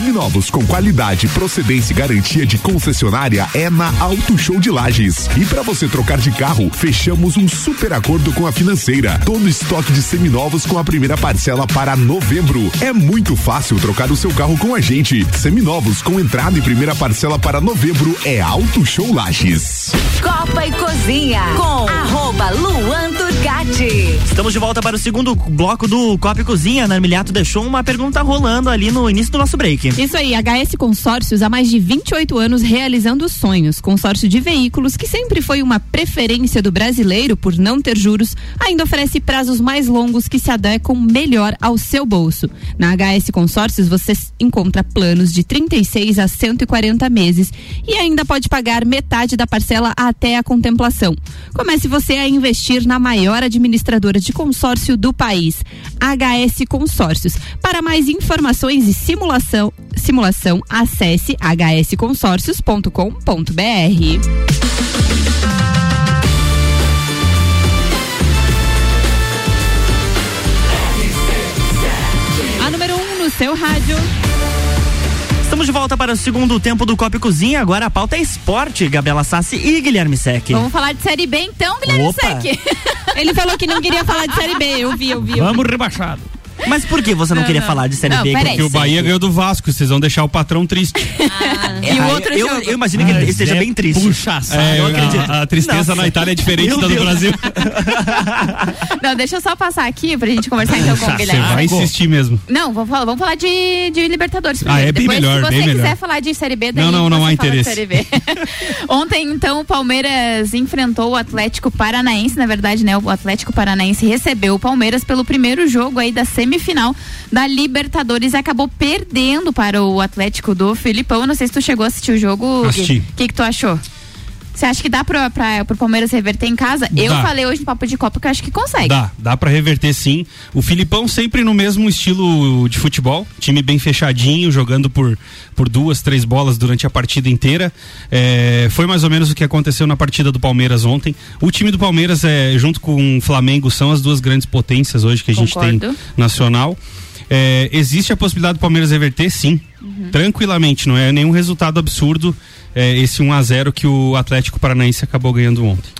Seminovos com qualidade, procedência e garantia de concessionária é na Auto Show de Lages. E para você trocar de carro, fechamos um super acordo com a financeira. Todo estoque de seminovos com a primeira parcela para novembro. É muito fácil trocar o seu carro com a gente. Seminovos com entrada e primeira parcela para novembro é Auto Show Lages. Copa e Cozinha com arroba Luan Turcati. Estamos de volta para o segundo bloco do Copa e Cozinha. Ana Armiliato deixou uma pergunta rolando ali no início do nosso break. Isso aí, HS Consórcios há mais de 28 anos realizando sonhos. Consórcio de veículos, que sempre foi uma preferência do brasileiro por não ter juros, ainda oferece prazos mais longos que se adequam melhor ao seu bolso. Na HS Consórcios você encontra planos de 36 a 140 meses e ainda pode pagar metade da parcela até a contemplação. Comece você a investir na maior administradora de consórcio do país, HS Consórcios. Para mais informações e simulação, simulação acesse hsconsórcios.com.br. A número 1 um no seu rádio. Estamos de volta para o segundo tempo do Copa e Cozinha. Agora a pauta é esporte. Gabriela Sassi e Guilherme Sec. Vamos falar de Série B então, Guilherme Opa. Sec. Ele falou que não queria falar de Série B, eu vi, eu vi. Eu vi. Vamos rebaixado. Mas por que você não, Não, queria não. falar de Série Não, B? peraí. Porque o Bahia ganhou do Vasco, vocês vão deixar o patrão triste. É, E o aí outro eu, jogo? eu imagino que ele esteja bem triste. Puxa. É, eu acredito. a, a tristeza Nossa. na Itália é diferente Meu da do Deus. Brasil. Não, deixa eu só passar aqui pra gente conversar então com o Você Guilherme. vai insistir mesmo. Não, vamos falar, vamos falar de, de Libertadores. Ah, é bem Depois, melhor, Se você quiser melhor. falar de Série B, daí Não, não, não você há interesse. Série B. Ontem, então, o Palmeiras enfrentou o Atlético Paranaense. Na verdade, né? O Atlético Paranaense recebeu o Palmeiras pelo primeiro jogo aí da semifinal semifinal da Libertadores e acabou perdendo para o Atlético do Filipão. Não sei se tu chegou a assistir o jogo. O que, que tu achou? Você acha que dá pra, pra, pro Palmeiras reverter em casa? Eu Dá. falei hoje no Papo de Copa que eu acho que consegue. Dá, dá pra reverter sim. O Filipão sempre no mesmo estilo de futebol, time bem fechadinho, jogando por, por duas, três bolas durante a partida inteira. É, foi mais ou menos o que aconteceu na partida do Palmeiras ontem. O time do Palmeiras, é, junto com o Flamengo, são as duas grandes potências hoje que a gente tem Concordo. nacional. É, existe a possibilidade do Palmeiras reverter, sim. Tranquilamente, não é nenhum resultado absurdo é, esse 1 a 0 que o Atlético Paranaense acabou ganhando ontem.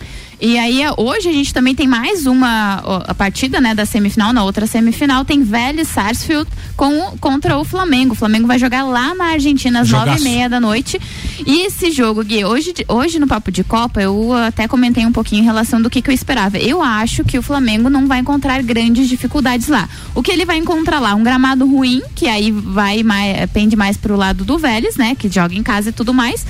E aí, é, hoje a gente também tem mais uma a partida, né, da semifinal. Na outra semifinal tem Vélez Sarsfield com, contra o Flamengo. O Flamengo vai jogar lá na Argentina às nove e meia da noite. E esse jogo, Gui, hoje, hoje no Papo de Copa, eu até comentei um pouquinho em relação do que, que eu esperava. Eu acho que o Flamengo não vai encontrar grandes dificuldades lá. O que ele vai encontrar lá? Um gramado ruim, que aí vai mais, pende mais pro lado do Vélez, né, que joga em casa e tudo mais.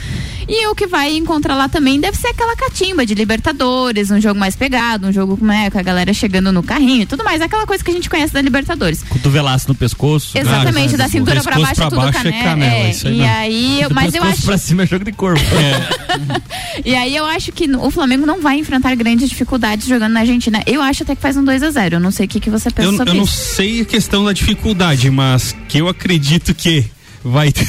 E o que vai encontrar lá também deve ser aquela catimba de Libertadores, um jogo mais pegado, um jogo né, com a galera chegando no carrinho e tudo mais, aquela coisa que a gente conhece da Libertadores. Cotovelaço no pescoço. Exatamente, da cintura pra baixo, pra tudo baixo é canela. canela, é, isso aí e mesmo. aí, Do mas eu acho, pra cima é jogo de corpo. e aí eu acho que o Flamengo não vai enfrentar grandes dificuldades jogando na Argentina. Eu acho até que faz um 2 a 0 Eu não sei o que, que você pensa Eu, sobre eu não isso. sei a questão da dificuldade, mas que eu acredito que vai ter.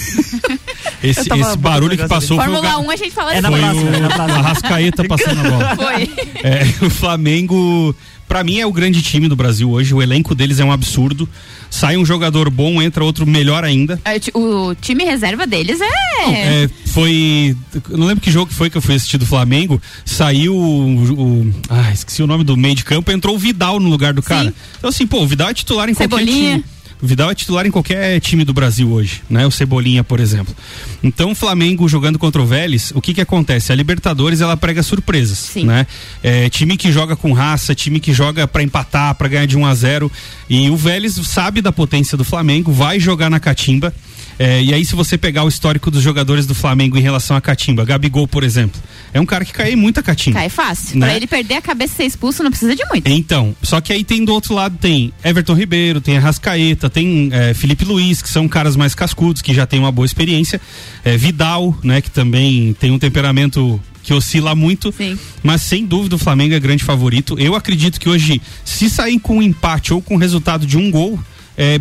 esse, esse barulho que passou foi o, Fórmula Ga- 1 a gente fala foi assim. o Arrascaeta passando a bola. Foi. É, o Flamengo, pra mim, é o grande time do Brasil hoje. O elenco deles é um absurdo. Sai um jogador bom, entra outro melhor ainda. É, O time reserva deles é. É, foi. eu Não lembro que jogo que foi que eu fui assistir do Flamengo. Saiu o. o- ah, esqueci o nome do meio de campo. Entrou o Vidal no lugar do cara. Então, assim, pô, o Vidal é titular em qualquer Cebolinha. time. O Vidal é titular em qualquer time do Brasil hoje, né? O Cebolinha, por exemplo. Então, o Flamengo jogando contra o Vélez, o que que acontece? A Libertadores, ela prega surpresas, né? É, time que joga com raça, time que joga pra empatar, pra ganhar de 1 a 0 E o Vélez sabe da potência do Flamengo, vai jogar na catimba. É, e aí, se você pegar o histórico dos jogadores do Flamengo em relação à catimba, Gabigol, por exemplo, é um cara que cai muita catimba. Cai fácil. Né? Pra ele perder a cabeça e ser expulso, não precisa de muito. Então, só que aí tem do outro lado tem Everton Ribeiro, tem Arrascaeta, tem é, Felipe Luiz, que são caras mais cascudos, que já tem uma boa experiência. É, Vidal, né, que também tem um temperamento que oscila muito. Mas sem dúvida o Flamengo é grande favorito. Eu acredito que hoje, se sair com um empate ou com resultado de um gol, é,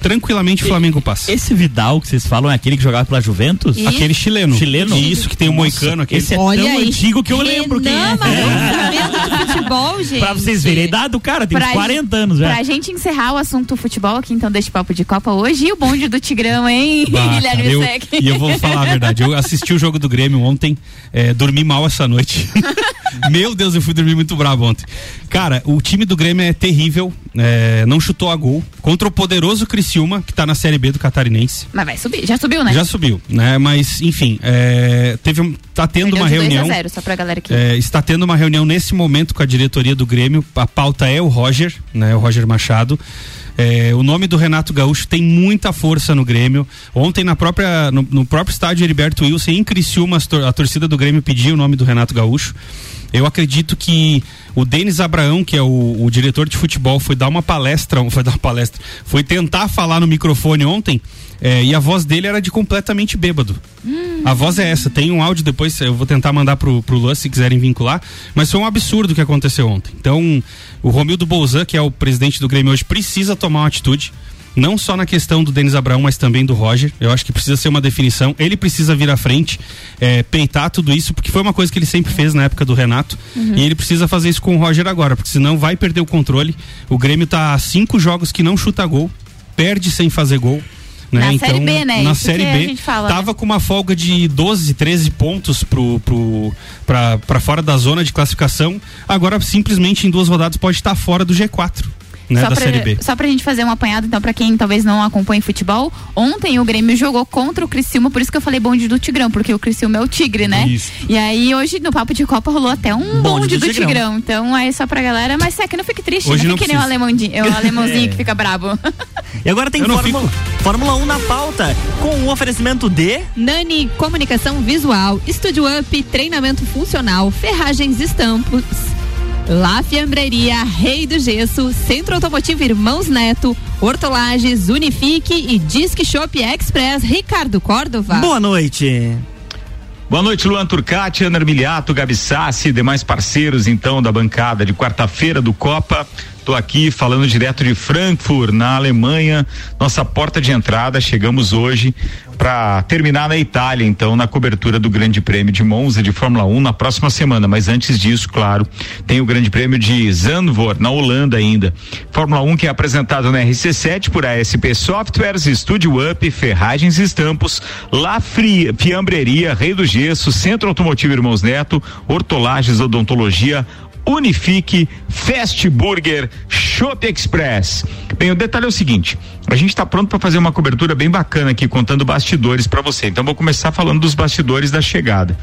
tranquilamente o Flamengo passa. Esse Vidal que vocês falam é aquele que jogava pela Juventus? E? Aquele chileno. Chileno? Isso, que tem o moicano aquele. Esse é Olha tão aí. antigo que eu lembro quem é. futebol, gente. Pra vocês verem a idade do cara, tem uns Pra 40 anos já. Pra gente encerrar o assunto futebol aqui, então, deste papo de Copa hoje, e o bonde do Tigrão, hein, Bah, Guilherme eu-? E eu vou falar a verdade. Eu assisti o jogo do Grêmio ontem, é, dormi mal essa noite. Meu Deus, eu fui dormir muito bravo ontem. Cara, o time do Grêmio é terrível, é, não chutou a gol. Contra o poderoso Criciúma, que tá na Série B do Catarinense. Mas vai subir, já subiu, né? Já subiu, né? Mas, enfim, é, teve um, tá tendo Perdeu uma de 2 reunião. a 0, só pra galera aqui. É, está tendo uma reunião nesse momento com a diretoria do Grêmio. A pauta é o Roger, né? O Roger Machado. É, o nome do Renato Gaúcho tem muita força no Grêmio. Ontem, na própria, no, no próprio estádio Heriberto Wilson, em Criciúma, a torcida do Grêmio pediu o nome do Renato Gaúcho. Eu acredito que o Denis Abraão, que é o, o diretor de futebol, foi dar uma palestra, foi dar uma palestra, foi tentar falar no microfone ontem, é, e a voz dele era de completamente bêbado. A voz é essa, tem um áudio depois, eu vou tentar mandar pro, pro Luan se quiserem vincular, mas foi um absurdo o que aconteceu ontem. Então, o Romildo Bolzan, que é o presidente do Grêmio hoje, precisa tomar uma atitude. Não só na questão do Denis Abraão, mas também do Roger. Eu acho que precisa ser uma definição. Ele precisa vir à frente, é, peitar tudo isso, porque foi uma coisa que ele sempre fez na época do Renato. Uhum. E ele precisa fazer isso com o Roger agora, porque senão vai perder o controle. O Grêmio tá a cinco jogos que não chuta gol, perde sem fazer gol. Né? Na Série B, né? Na Isso Série B. fala, tava com uma folga de 12, 13 pontos pro, pro, pra, pra fora da zona de classificação. Agora, simplesmente, em duas rodadas, pode estar fora do G4 né, só, da pra, Série B. só pra gente fazer um apanhado, então, pra quem talvez não acompanhe futebol, ontem o Grêmio jogou contra o Criciúma, por isso que eu falei bonde do Tigrão, porque o Criciúma é o Tigre, né? Isso. E aí, hoje, no Papo de Copa, rolou até um bonde, do, Tigrão. Então, aí só pra galera, mas é que não fique triste, Hoje não não fique que nem o, o alemãozinho É. que fica brabo. E agora tem Eu não Fórmula, Fórmula 1 na pauta, com o oferecimento de. Nani Comunicação Visual, Estúdio Up, treinamento funcional, ferragens estampos. La Fiambreria, Rei do Gesso, Centro Automotivo Irmãos Neto, Hortolagens, Unifique e Disque Shop Express, Ricardo Córdova. Boa noite. Boa noite, Luan Turcati, Ana Armiliato, Gabi Sassi, demais parceiros então da bancada de quarta-feira do Copa. Tô aqui falando direto de Frankfurt, na Alemanha. Nossa porta de entrada, chegamos hoje para terminar na Itália, então, na cobertura do Grande Prêmio de Monza de Fórmula 1 na próxima semana. Mas antes disso, claro, tem o Grande Prêmio de Zandvoort, na Holanda ainda. Fórmula 1 que é apresentado na RC7 por ASP Softwares, Studio Up, Ferragens e Estampos, La Fiambreria, Rei do Gesso, Centro Automotivo Irmãos Neto, Hortolagens Odontologia, Unifique, Fast Burger, Shop Express. Bem, o detalhe é o seguinte: a gente está pronto para fazer uma cobertura bem bacana aqui, contando bastidores para você. Então, vou começar falando dos bastidores da chegada.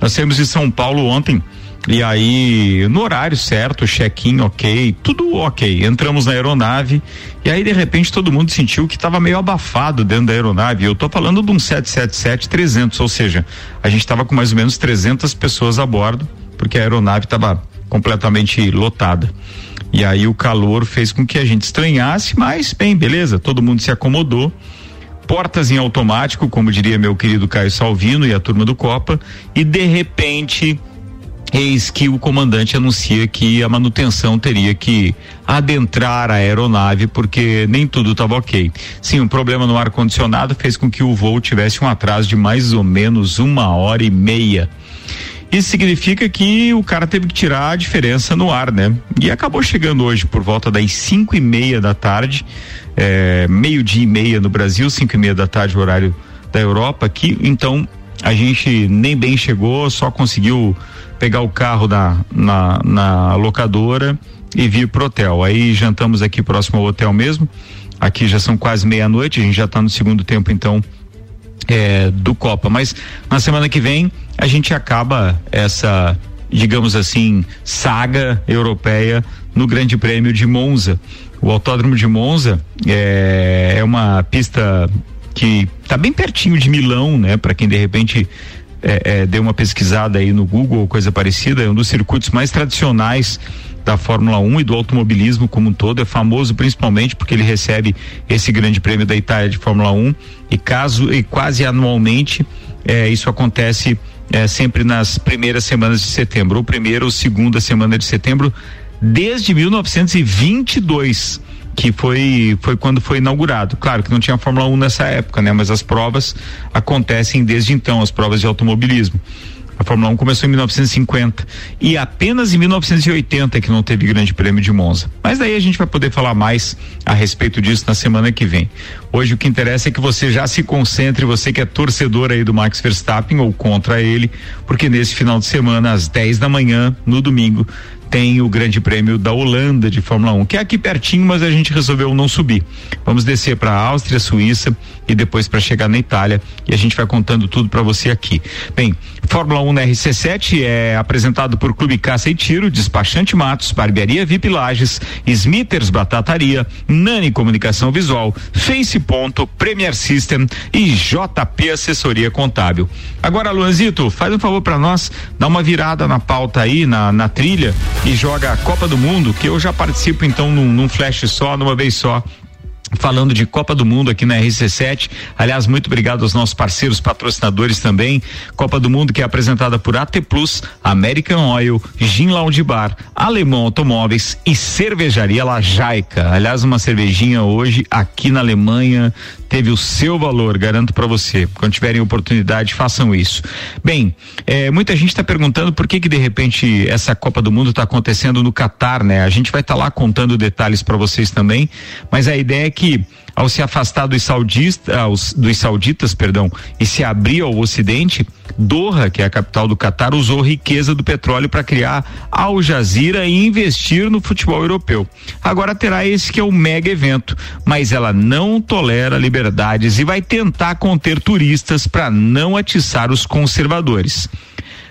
Nós saímos de São Paulo ontem. E aí, no horário certo, check-in ok, tudo ok. Entramos na aeronave e aí, de repente, todo mundo sentiu que estava meio abafado dentro da aeronave. Eu tô falando de um 777-300, ou seja, a gente estava com mais ou menos 300 pessoas a bordo, porque a aeronave estava completamente lotada. E aí o calor fez com que a gente estranhasse, mas bem, beleza, todo mundo se acomodou. Portas em automático, como diria meu querido Caio Salvino e a turma do Copa, e de repente eis que o comandante anuncia que a manutenção teria que adentrar a aeronave porque nem tudo estava ok. Sim, um problema no ar condicionado fez com que o voo tivesse um atraso de mais ou menos uma hora e meia. Isso significa que o cara teve que tirar a diferença no ar, né? E acabou chegando hoje por volta das cinco e meia da tarde, é, meio dia e meia no Brasil, cinco e meia da tarde, horário da Europa aqui. Então a gente nem bem chegou, só conseguiu pegar o carro na, na, na locadora e vir pro hotel. Aí jantamos aqui próximo ao hotel mesmo. Aqui já são quase meia-noite, a gente já está no segundo tempo, então é, do Copa. Mas na semana que vem a gente acaba essa, digamos assim, saga europeia no Grande Prêmio de Monza. O Autódromo de Monza é, é uma pista que está bem pertinho de Milão, né? Para quem de repente é, é, deu uma pesquisada aí no Google ou coisa parecida, é um dos circuitos mais tradicionais da Fórmula 1 e do automobilismo como um todo. É famoso principalmente porque ele recebe esse grande prêmio da Itália de Fórmula 1 e caso e quase anualmente é, isso acontece é, sempre nas primeiras semanas de setembro, ou primeira ou segunda semana de setembro, desde 1922 que foi foi quando foi inaugurado. Claro que não tinha Fórmula 1 nessa época, né? Mas as provas acontecem desde então, as provas de automobilismo. A Fórmula 1 começou em 1950 e apenas em 1980 que não teve Grande Prêmio de Monza. Mas daí a gente vai poder falar mais a respeito disso na semana que vem. Hoje o que interessa é que você já se concentre, você que é torcedor aí do Max Verstappen ou contra ele, porque nesse final de semana às 10 da manhã, no domingo, tem o Grande Prêmio da Holanda de Fórmula 1, que é aqui pertinho, mas a gente resolveu não subir. Vamos descer para Áustria, Suíça e depois para chegar na Itália e a gente vai contando tudo para você aqui. Bem, Fórmula 1 na RC7 é apresentado por Clube Caça e Tiro, Despachante Matos, Barbearia VIP Lages, Smithers Batataria, Nani Comunicação Visual, Face Ponto, Premier System e JP Assessoria Contábil. Agora, Luanzito, faz um favor para nós, dá uma virada na pauta aí, na, na trilha e joga a Copa do Mundo, que eu já participo então num, num flash só, numa vez só falando de Copa do Mundo aqui na RC7. Aliás, muito obrigado aos nossos parceiros patrocinadores também. Copa do Mundo que é apresentada por AT Plus, American Oil, Gin Lounge Bar, Alemão Automóveis e Cervejaria Lajaica. Aliás, uma cervejinha hoje aqui na Alemanha teve o seu valor, garanto para você. Quando tiverem oportunidade, façam isso. Bem, é, muita gente está perguntando por que que de repente essa Copa do Mundo está acontecendo no Catar, né? A gente vai estar tá lá contando detalhes para vocês também, mas a ideia é que ao se afastar dos sauditas, dos sauditas, perdão, e se abrir ao Ocidente, Doha, que é a capital do Catar, usou riqueza do petróleo para criar Al Jazeera e investir no futebol europeu. Agora terá esse que é o mega evento, mas ela não tolera liberdades e vai tentar conter turistas para não atiçar os conservadores.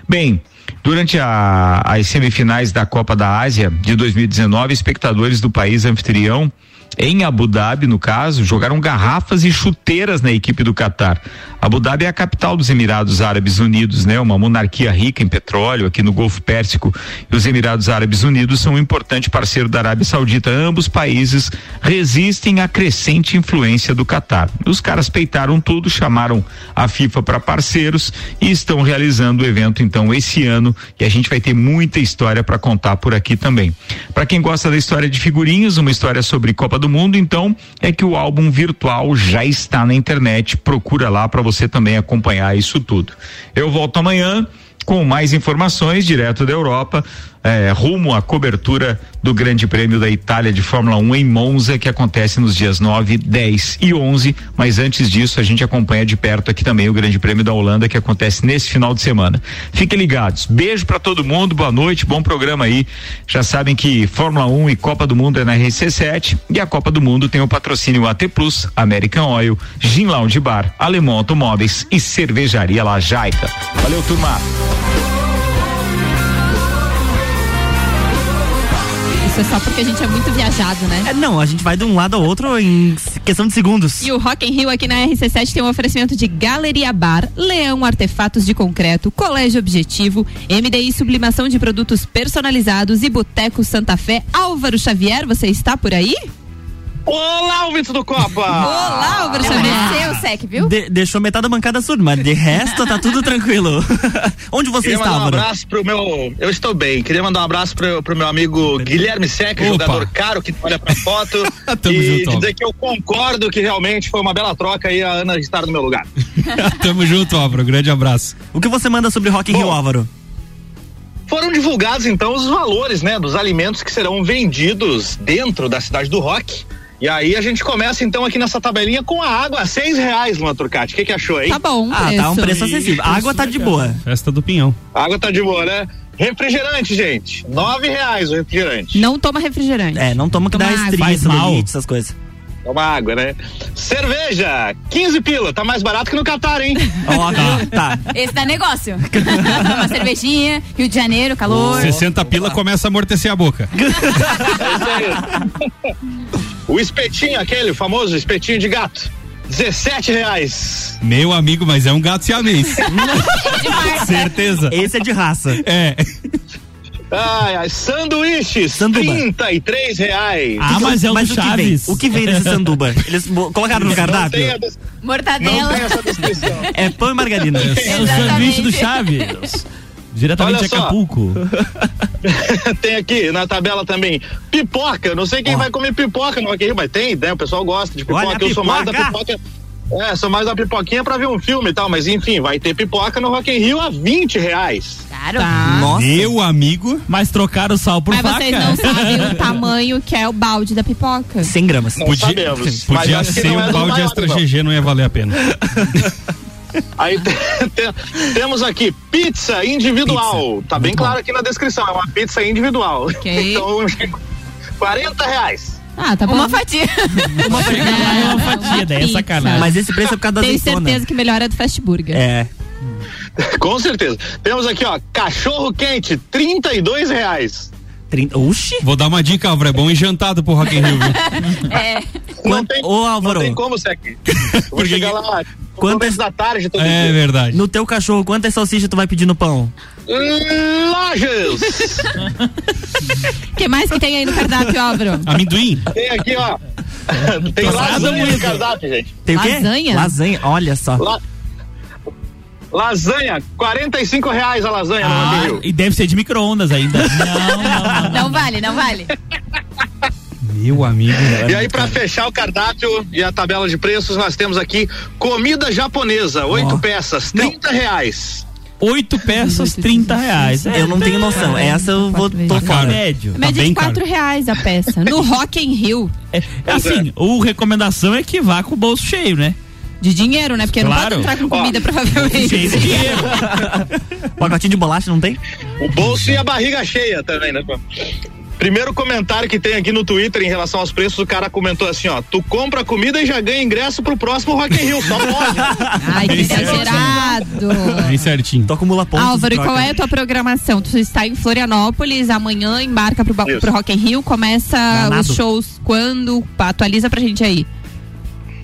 Bem, Durante a, as semifinais da Copa da Ásia de 2019, espectadores do país anfitrião em Abu Dhabi, no caso, jogaram garrafas e chuteiras na equipe do Catar. Abu Dhabi é a capital dos Emirados Árabes Unidos, né? Uma monarquia rica em petróleo aqui no Golfo Pérsico. E os Emirados Árabes Unidos são um importante parceiro da Arábia Saudita. Ambos países resistem à crescente influência do Catar. Os caras peitaram tudo, chamaram a FIFA para parceiros e estão realizando o evento então esse ano e a gente vai ter muita história para contar por aqui também. Para quem gosta da história de figurinhas, uma história sobre Copa do Mundo, então é que o álbum virtual já está na internet. Procura lá para você também acompanhar isso tudo. Eu volto amanhã com mais informações direto da Europa, eh, rumo à cobertura do Grande Prêmio da Itália de Fórmula 1 em Monza, que acontece nos dias 9, 10 e 11. Mas antes disso, a gente acompanha de perto aqui também o Grande Prêmio da Holanda, que acontece nesse final de semana. Fiquem ligados. Beijo para todo mundo, boa noite, bom programa aí. Já sabem que Fórmula 1 e Copa do Mundo é na RC7 e a Copa do Mundo tem o patrocínio AT Plus, American Oil, Gin Lounge Bar, Alemão Automóveis e Cervejaria Lajaica. Valeu, turma. Isso é só porque a gente é muito viajado, né? É, não, a gente vai de um lado ao outro em questão de segundos. E o Rock in Rio aqui na RC7 tem um oferecimento de Galeria Bar, Leão Artefatos de Concreto, Colégio Objetivo, MDI Sublimação de Produtos Personalizados e Boteco Santa Fé. Álvaro Xavier, você está por aí? Olá, ouvintes do Copa! Olá, Xavier. é seu, Sec, viu? De- deixou metade da bancada surda, mas de resto tá tudo tranquilo. Onde você Queria está, mandar um Álvaro? abraço pro meu. Eu estou bem. Queria mandar um abraço pro, pro meu amigo Guilherme Sec, Opa. jogador caro que olha pra foto. Tamo e junto, dizer que eu concordo que realmente foi uma bela troca aí a Ana estar no meu lugar. Tamo junto, Álvaro. Grande abraço. O que você manda sobre Rock in Rio. Álvaro? Foram divulgados então os valores, né, dos alimentos que serão vendidos dentro da cidade do Rock. E aí a gente começa então aqui nessa tabelinha com a água a seis reais, Luan Turcati. O que, que achou aí? Tá bom. Ah, tá um preço acessível. A água tá de boa. Festa do Pinhão. A água tá de boa, né? Refrigerante, gente. Nove reais o refrigerante. Não toma refrigerante. É, não toma que dá Toma água. estria, Faz mal. celulite, essas coisas. Toma água, né? Cerveja, 15 pila. Tá mais barato que no Catar, hein? Ó, tá. tá. Esse dá negócio. Uma cervejinha, Rio de Janeiro, calor. 60 pila começa a amortecer a boca. É isso aí. O espetinho, aquele o famoso espetinho de gato. 17 reais. Meu amigo, mas é um gato siamês. Certeza. Esse é de raça. É. Ai, ai, sanduíches, Sanduba. 33 reais. Ah, mas é o Mas do o que vem? Chaves. O que vem desse sanduba? Eles colocaram no Não tem, cardápio? a des- não Mortadela. tem essa descrição. É pão e margarina. É o sanduíche do Chaves. Diretamente Olha de só. Acapulco. tem aqui na tabela também pipoca. Não sei quem Ó. vai comer pipoca no Rock in Rio, mas tem, né? O pessoal gosta de pipoca. Olha Eu sou mais da pipoca. É, sou mais da pipoquinha pra ver um filme e tal, mas enfim, vai ter pipoca no Rock in Rio a 20 reais. Caro. Tá. Nossa. Meu amigo. Mas trocaram o sal por Mas vaca. vocês não sabem o tamanho que é o balde da pipoca. 100 gramas. Não Podia, sabemos. mas podia ser é um do balde extra não. GG, não ia valer a pena. Aí tem- tem- temos aqui pizza individual. Pizza. Tá bem claro aqui na descrição, é uma pizza individual. Ok. Então, 40 reais. Ah, tá bom. Uma fatia. Uma, É, uma fatia, daí é sacanagem. Mas esse preço é por causa da Tenho azeitona. certeza que melhor é do Fast Burger. É. Com certeza. Temos aqui, ó, cachorro quente, 32 reais. 30. Oxi! Vou dar uma dica, Álvaro. É bom ir jantado pro Rock in Rio, viu? É. Não Quanto- tem, Ô, Álvaro. não tem como, Sec. Vou chegar lá Quanto começo da tarde todo É dia. verdade. No teu cachorro, quantas salsichas tu vai pedir no pão? Lajes! O que mais que tem aí no cardápio, Álvaro? Amendoim. Tem aqui, ó. Tem Tostada lasanha no cardápio, gente. Tem o quê? Lasanha? Lasanha, olha só. La- Lasanha, 45 reais a lasanha Ah, Rio. e deve ser de micro-ondas ainda. Não, não, não. Não vale, não vale. Meu amigo. E aí, pra fechar o cardápio e a tabela de preços, nós temos aqui comida japonesa, oito Ó. peças, 30 reais. Oito peças, 30 reais. É, Eu não tenho noção. Essa eu vou tô vezes. fora. médio. Média bem de caro. 4 reais a peça. No Rock in Rio. É, assim, o recomendação é que vá com o bolso cheio, né? De dinheiro, né? Porque não Claro. pode entrar com Ó, comida, provavelmente. Cheio de dinheiro. Pacotinho de bolacha não tem? O bolso e a barriga cheia também, né? Primeiro comentário que tem aqui no Twitter em relação aos preços, o cara comentou assim, ó, tu compra comida e já ganha ingresso pro próximo Rock in Rio, só pode. Ai, que exagerado. Bem certinho. Tu acumula pontos. Álvaro, e qual é a tua programação? Tu está em Florianópolis, amanhã embarca pro, pro Rock in Rio, começa Danado. os shows quando? Pá, Atualiza pra gente aí.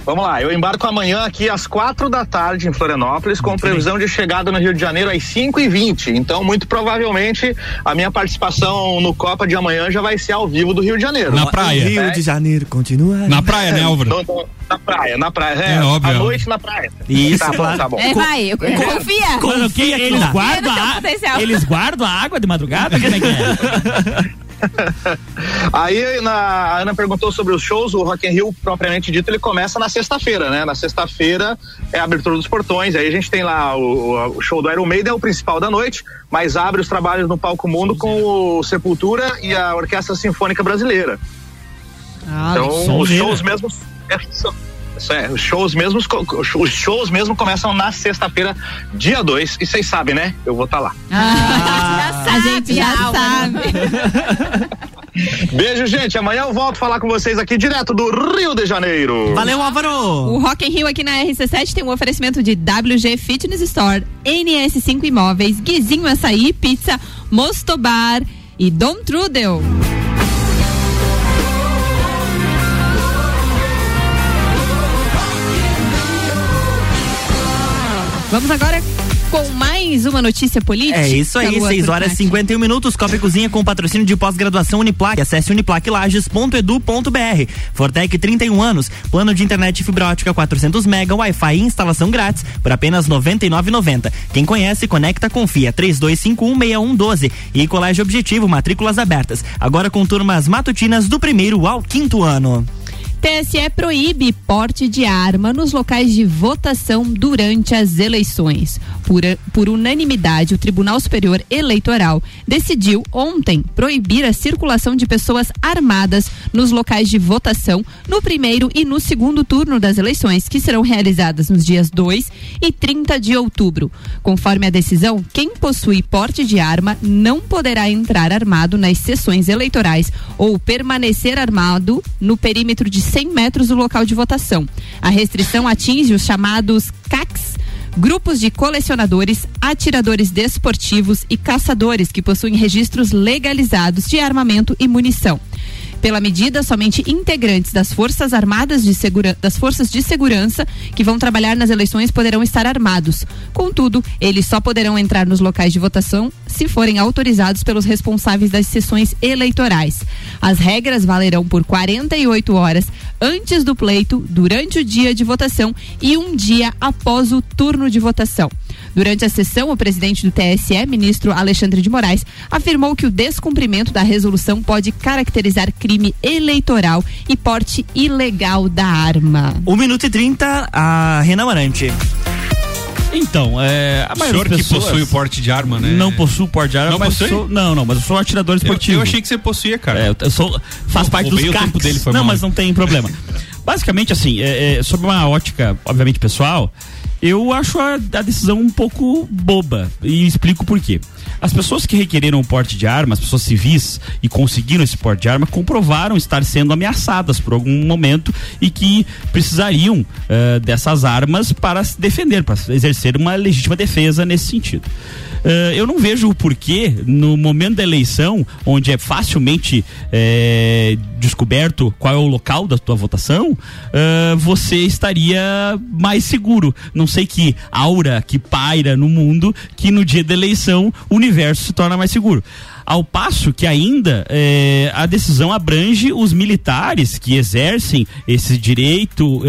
Vamos lá, eu embarco amanhã aqui às quatro da tarde em Florianópolis, com previsão de chegada no Rio de Janeiro às 5 e 20 Então, muito provavelmente, a minha participação no Copa de amanhã já vai ser ao vivo do Rio de Janeiro. Na praia. Rio de Janeiro, continua. Na praia, né, Álvaro? No- no- na praia, na praia. É, É, óbvio, à noite na praia. Isso, tá bom, tá bom. É, vai, eu- confia. Quando que eles guardam, Confia no a, eles guardam a água de madrugada? Como é que é? Aí na, a Ana perguntou sobre os shows, o Rock in Rio, propriamente dito, ele começa na sexta-feira, né? Na sexta-feira é a abertura dos portões, aí a gente tem lá o, o show do Iron Maiden, é o principal da noite, mas abre os trabalhos no Palco Mundo com o Sepultura e a Orquestra Sinfônica Brasileira. Ah, então, os shows isso é, os shows mesmos, co- os shows mesmo começam na sexta-feira, dia 2, e vocês sabem, né? Eu vou estar lá. Ah, a gente já sabe. Beijo, gente. Amanhã eu volto falar com vocês aqui direto do Rio de Janeiro. Valeu, Álvaro. O Rock in Rio aqui na RC7 tem um oferecimento de WG Fitness Store, NS5 Imóveis, Guizinho Açaí, Pizza, Mostobar e Dom Trudel. Vamos agora com mais uma notícia política. É isso aí, Luan 6 horas e Turcati. 51 minutos. Copa e Cozinha com patrocínio de pós-graduação Uniplac. Acesse uniplaclages.edu.br. Fortec 31 anos. Plano de internet fibra ótica 400 mega, Wi-Fi e instalação grátis por apenas R$ 99,90. Quem conhece, conecta, confia. 32516112. E Colégio Objetivo, matrículas abertas. Agora com turmas matutinas do primeiro ao quinto ano. TSE proíbe porte de arma nos locais de votação durante as eleições. Por, por unanimidade, o Tribunal Superior Eleitoral decidiu ontem proibir a circulação de pessoas armadas nos locais de votação no primeiro e no segundo turno das eleições, que serão realizadas nos dias 2 e 30 de outubro. Conforme a decisão, quem possui porte de arma não poderá entrar armado nas sessões eleitorais ou permanecer armado no perímetro de 100 metros do local de votação. A restrição atinge os chamados CACs. Grupos de colecionadores, atiradores desportivos e caçadores que possuem registros legalizados de armamento e munição. Pela medida, somente integrantes das Forças Armadas de Segura... das Forças de Segurança que vão trabalhar nas eleições poderão estar armados. Contudo, eles só poderão entrar nos locais de votação se forem autorizados pelos responsáveis das sessões eleitorais. As regras valerão por 48 horas antes do pleito, durante o dia de votação e um dia após o turno de votação. Durante a sessão, o presidente do TSE, ministro Alexandre de Moraes, afirmou que o descumprimento da resolução pode caracterizar crime eleitoral e porte ilegal da arma. 1 minuto e 30, a Renan Marante. Então, é, a O maioria senhor das que pessoas possui o porte de arma, né? Não possuo porte de arma, Não mas possui? sou- não, não, mas eu sou um atirador Eu, esportivo. eu achei que você possuía, cara. É, eu- eu sou, faz Eu parte dos o tempo dele, foi Não, mal. mas não tem problema. Basicamente, assim, é, é, sob uma ótica, obviamente, pessoal, eu acho a, a decisão um pouco boba. E explico por quê. As pessoas que requereram o porte de arma, as pessoas civis, e conseguiram esse porte de arma, comprovaram estar sendo ameaçadas por algum momento e que precisariam eh, dessas armas para se defender, para exercer uma legítima defesa nesse sentido. Eh, eu não vejo o porquê, no momento da eleição, onde é facilmente eh, descoberto qual é o local da tua votação, eh, você estaria mais seguro. Não sei que aura que paira no mundo que no dia da eleição o universo se torna mais seguro. Ao passo que ainda eh, a decisão abrange os militares que exercem esse direito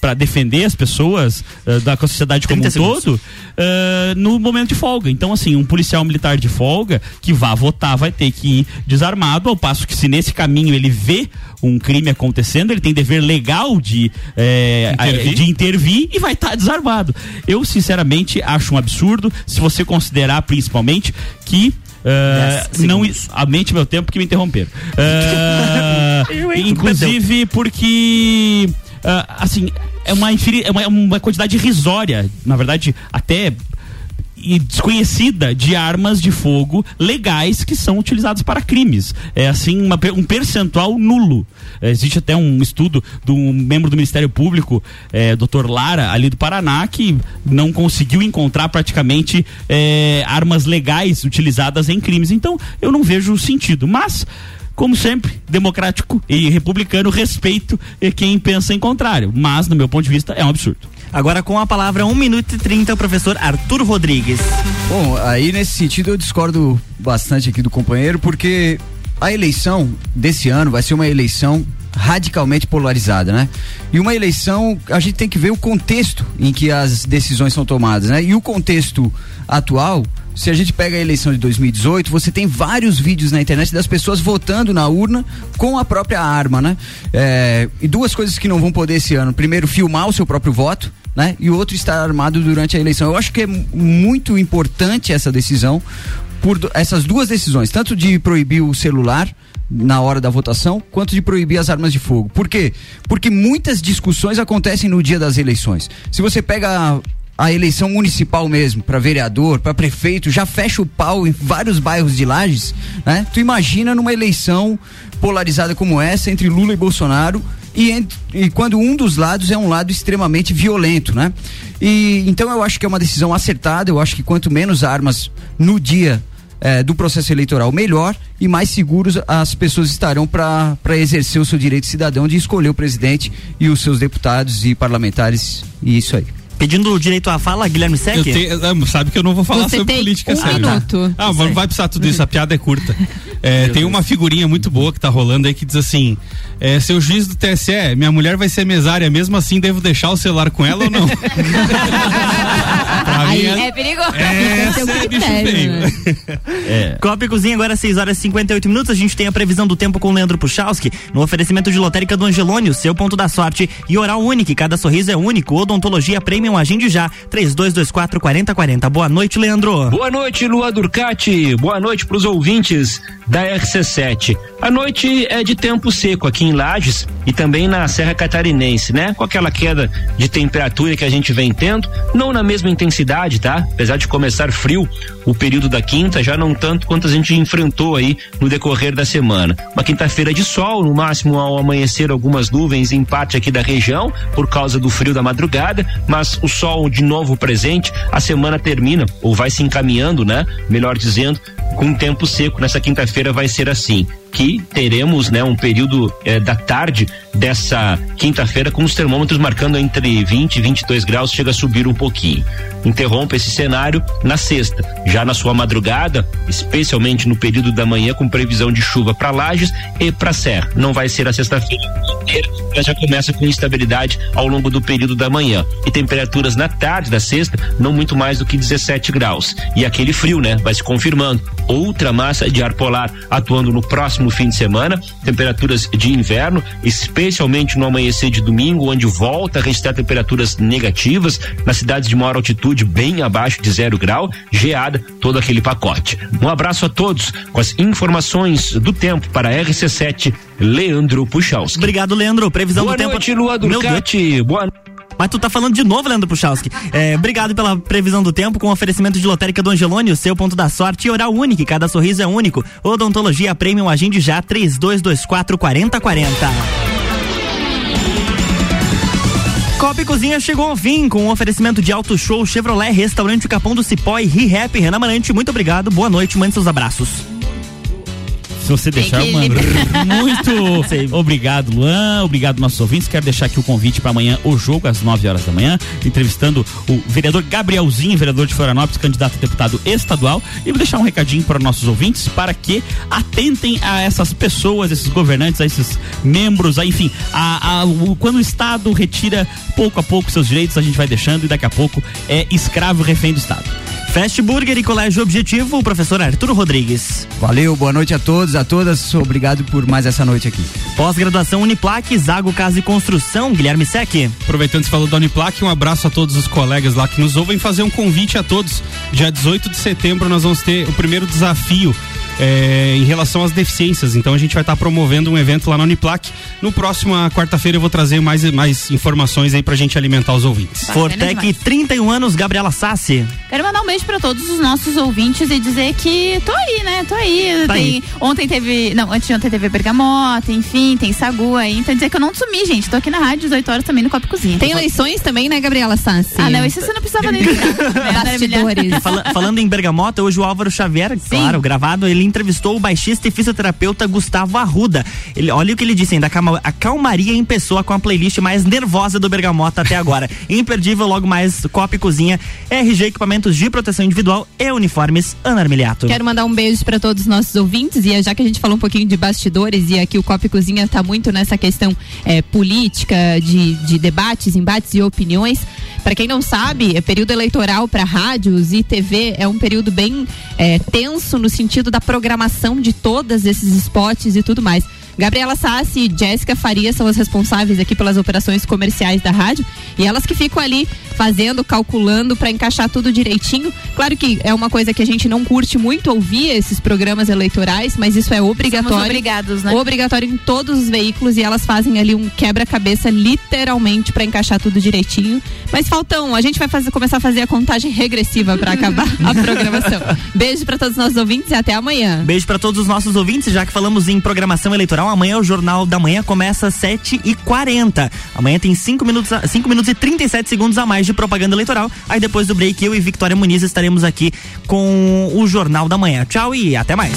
para defender as pessoas eh, da sociedade como 30 um segundos. todo eh, no momento de folga. Então, assim, um policial militar de folga que vá votar vai ter que ir desarmado, ao passo que se nesse caminho ele vê um crime acontecendo, ele tem dever legal de, eh, Intervir? de intervir e vai estar desarmado. Eu, sinceramente, acho um absurdo, se você considerar principalmente que. Dez não segundos. aumente meu tempo que me interromperam. Hein? inclusive porque ah, assim é uma, é uma, uma quantidade irrisória, na verdade até e desconhecida de armas de fogo legais que são utilizadas para crimes. É assim uma um percentual nulo. É, existe até um estudo de um membro do Ministério Público, é, Dr. Lara, ali do Paraná, que não conseguiu encontrar praticamente é, armas legais utilizadas em crimes. Então, eu não vejo sentido. Mas como sempre, democrático e republicano, respeito eh, quem pensa em contrário. Mas, no meu ponto de vista, é um absurdo. Agora com a palavra 1 minuto e 30, o professor Arthur Rodrigues. Bom, aí nesse sentido eu discordo bastante aqui do companheiro, porque a eleição desse ano vai ser uma eleição radicalmente polarizada, né? E uma eleição, a gente tem que ver o contexto em que as decisões são tomadas, né? E o contexto atual, se a gente pega a eleição de 2018, você tem vários vídeos na internet das pessoas votando na urna com a própria arma, né? É, e duas coisas que não vão poder esse ano. Primeiro, filmar o seu próprio voto, né? E o outro estar armado durante a eleição. Eu acho que é mu- muito importante essa decisão por essas duas decisões, tanto de proibir o celular na hora da votação, quanto de proibir as armas de fogo. Por quê? Porque muitas discussões acontecem no dia das eleições. Se você pega a, a eleição municipal mesmo, para vereador, para prefeito, já fecha o pau em vários bairros de Lages, né? Tu imagina numa eleição polarizada como essa entre Lula e Bolsonaro e, e quando um dos lados é um lado extremamente violento, né? E então eu acho que é uma decisão acertada. Eu acho que quanto menos armas no dia eh, do processo eleitoral, melhor e mais seguros as pessoas estarão para exercer o seu direito cidadão de escolher o presidente e os seus deputados e parlamentares e isso aí. Pedindo o direito à fala, Guilherme Sec? Eu tenho- sabe que eu não vou falar Você sobre tem política um séria. minuto. Ah, mas não vai precisar tudo isso, a piada é curta. É, tem uma figurinha muito boa que tá rolando aí que diz assim: é, seu juiz do TSE, minha mulher vai ser mesária, mesmo assim devo deixar o celular com ela ou não? Pra Aí mim é perigoso. Essa é bicho feio. É. Copa e Cozinha agora 6 horas e 58 minutos. A gente tem a previsão do tempo com o Leandro Puchalski no oferecimento de lotérica do Angelone, o seu ponto da sorte e oral único. Cada sorriso é único. Odontologia Premium Agende já 3224 4040. Boa noite, Leandro. Boa noite, Lua Durcati. Boa noite para os ouvintes da RC7. A noite é de tempo seco aqui em Lages e também na Serra Catarinense, né? Com aquela queda de temperatura que a gente vem tendo, não na mesma intensidade, tá? Apesar de começar frio o período da quinta, já não tanto quanto a gente enfrentou aí no decorrer da semana. Uma quinta-feira de sol, no máximo ao amanhecer algumas nuvens em parte aqui da região por causa do frio da madrugada, mas o sol de novo presente, a semana termina ou vai se encaminhando, né? Melhor dizendo, com tempo seco nessa quinta-feira vai ser assim que teremos né um período eh, da tarde dessa quinta-feira com os termômetros marcando entre 20 e 22 graus chega a subir um pouquinho. Interrompe esse cenário na sexta. Já na sua madrugada especialmente no período da manhã com previsão de chuva para Lages e para Serra. Não vai ser a sexta-feira já começa com instabilidade ao longo do período da manhã. E temperaturas na tarde da sexta não muito mais do que 17 graus. E aquele frio né vai se confirmando. Outra massa de ar polar atuando no próximo fim de semana, temperaturas de inverno, especialmente no amanhecer de domingo, onde volta a registrar temperaturas negativas, nas cidades de maior altitude, bem abaixo de zero grau, geada, todo aquele pacote. Um abraço a todos com as informações do tempo para a RC7, Leandro Puchalski. Obrigado, Leandro. Previsão Boa do tempo. noite, Lua Meu Durcati. Boa Mas tu tá falando de novo, Leandro Puchalski. É, obrigado pela previsão do tempo com oferecimento de lotérica do Angelone, o seu ponto da sorte e oral único. Cada sorriso é único. Odontologia Premium Agende já 3224 4040. Copa e Cozinha chegou ao fim com o oferecimento de Auto Show Chevrolet, Restaurante Capão do Cipó e ReHap. Renan Marante, muito obrigado. Boa noite, mande seus abraços. Se você deixar, liberar. Muito obrigado, Luan. Obrigado, nossos ouvintes. Quero deixar aqui o convite para amanhã, o jogo, às 9 horas da manhã, entrevistando o vereador Gabrielzinho, vereador de Florianópolis, candidato a deputado estadual. E vou deixar um recadinho para nossos ouvintes para que atentem a essas pessoas, esses governantes, a esses membros, a, enfim, a, a- o- quando o Estado retira pouco a pouco seus direitos, a gente vai deixando e daqui a pouco é escravo refém do Estado. Fast Burger e Colégio Objetivo, o professor Arturo Rodrigues. Valeu, boa noite a todos, a todas. Obrigado por mais essa noite aqui. Pós-graduação Uniplaque, Zago Casa e Construção, Guilherme Sec. Aproveitando que você falou da Uniplac, um abraço a todos os colegas lá que nos ouvem, fazer um convite a todos. Dia 18 de setembro nós vamos ter o primeiro desafio é, em relação às deficiências. Então a gente vai estar promovendo um evento lá na Uniplac. No próximo quarta-feira eu vou trazer mais, mais informações aí pra gente alimentar os ouvintes. Fortec, 31 anos, Gabriela Sassi. Quero mandar um beijo pra todos os nossos ouvintes e dizer que tô aí, né? Tô aí. Tá tem, aí. Ontem teve. Não, antes de ontem teve Bergamota, enfim, tem Sagu aí. Então dizer que eu não sumi, gente. Tô aqui na rádio, 18 horas também no Copo Cozinha. Tem eleições também, né, Gabriela Sassi? Ah, não, isso você não precisava nem lembrar. Bastidores. Fala- falando em Bergamota, hoje o Álvaro Xavier, claro, gravado, ele entrevistou o baixista e fisioterapeuta Gustavo Arruda. Ele, olha o que ele disse ainda, a calma- a calmaria em pessoa com a playlist mais nervosa do Bergamota até agora. Imperdível, logo mais Copa e Cozinha, RG Equipamentos de Proteção Individual e Uniformes Ana Armiliato. Quero mandar um beijo para todos os nossos ouvintes e já que a gente falou um pouquinho de bastidores e aqui o Copa e Cozinha está muito nessa questão eh, política, de, de debates, embates e opiniões. Para quem não sabe, é período eleitoral para rádios e TV é um período bem eh, tenso no sentido da programação de todos esses spots e tudo mais. Gabriela Sassi e Jéssica Faria são as responsáveis aqui pelas operações comerciais da rádio e elas que ficam ali fazendo, calculando para encaixar tudo direitinho. Claro que é uma coisa que a gente não curte muito ouvir esses programas eleitorais, mas isso é obrigatório. Somos obrigados, né? Obrigatório em todos os veículos e elas fazem ali um quebra-cabeça literalmente para encaixar tudo direitinho. Mas faltam, a gente vai fazer, começar a fazer a contagem regressiva para acabar a programação. Beijo para todos os nossos ouvintes e até amanhã. Beijo para todos os nossos ouvintes, já que falamos em programação eleitoral, amanhã o Jornal da Manhã começa às 7h40. Amanhã tem 5 minutos, 5 minutos e 37 segundos a mais de propaganda eleitoral. Aí depois do break, eu e Victoria Muniz estaremos aqui com o Jornal da Manhã. Tchau e até mais.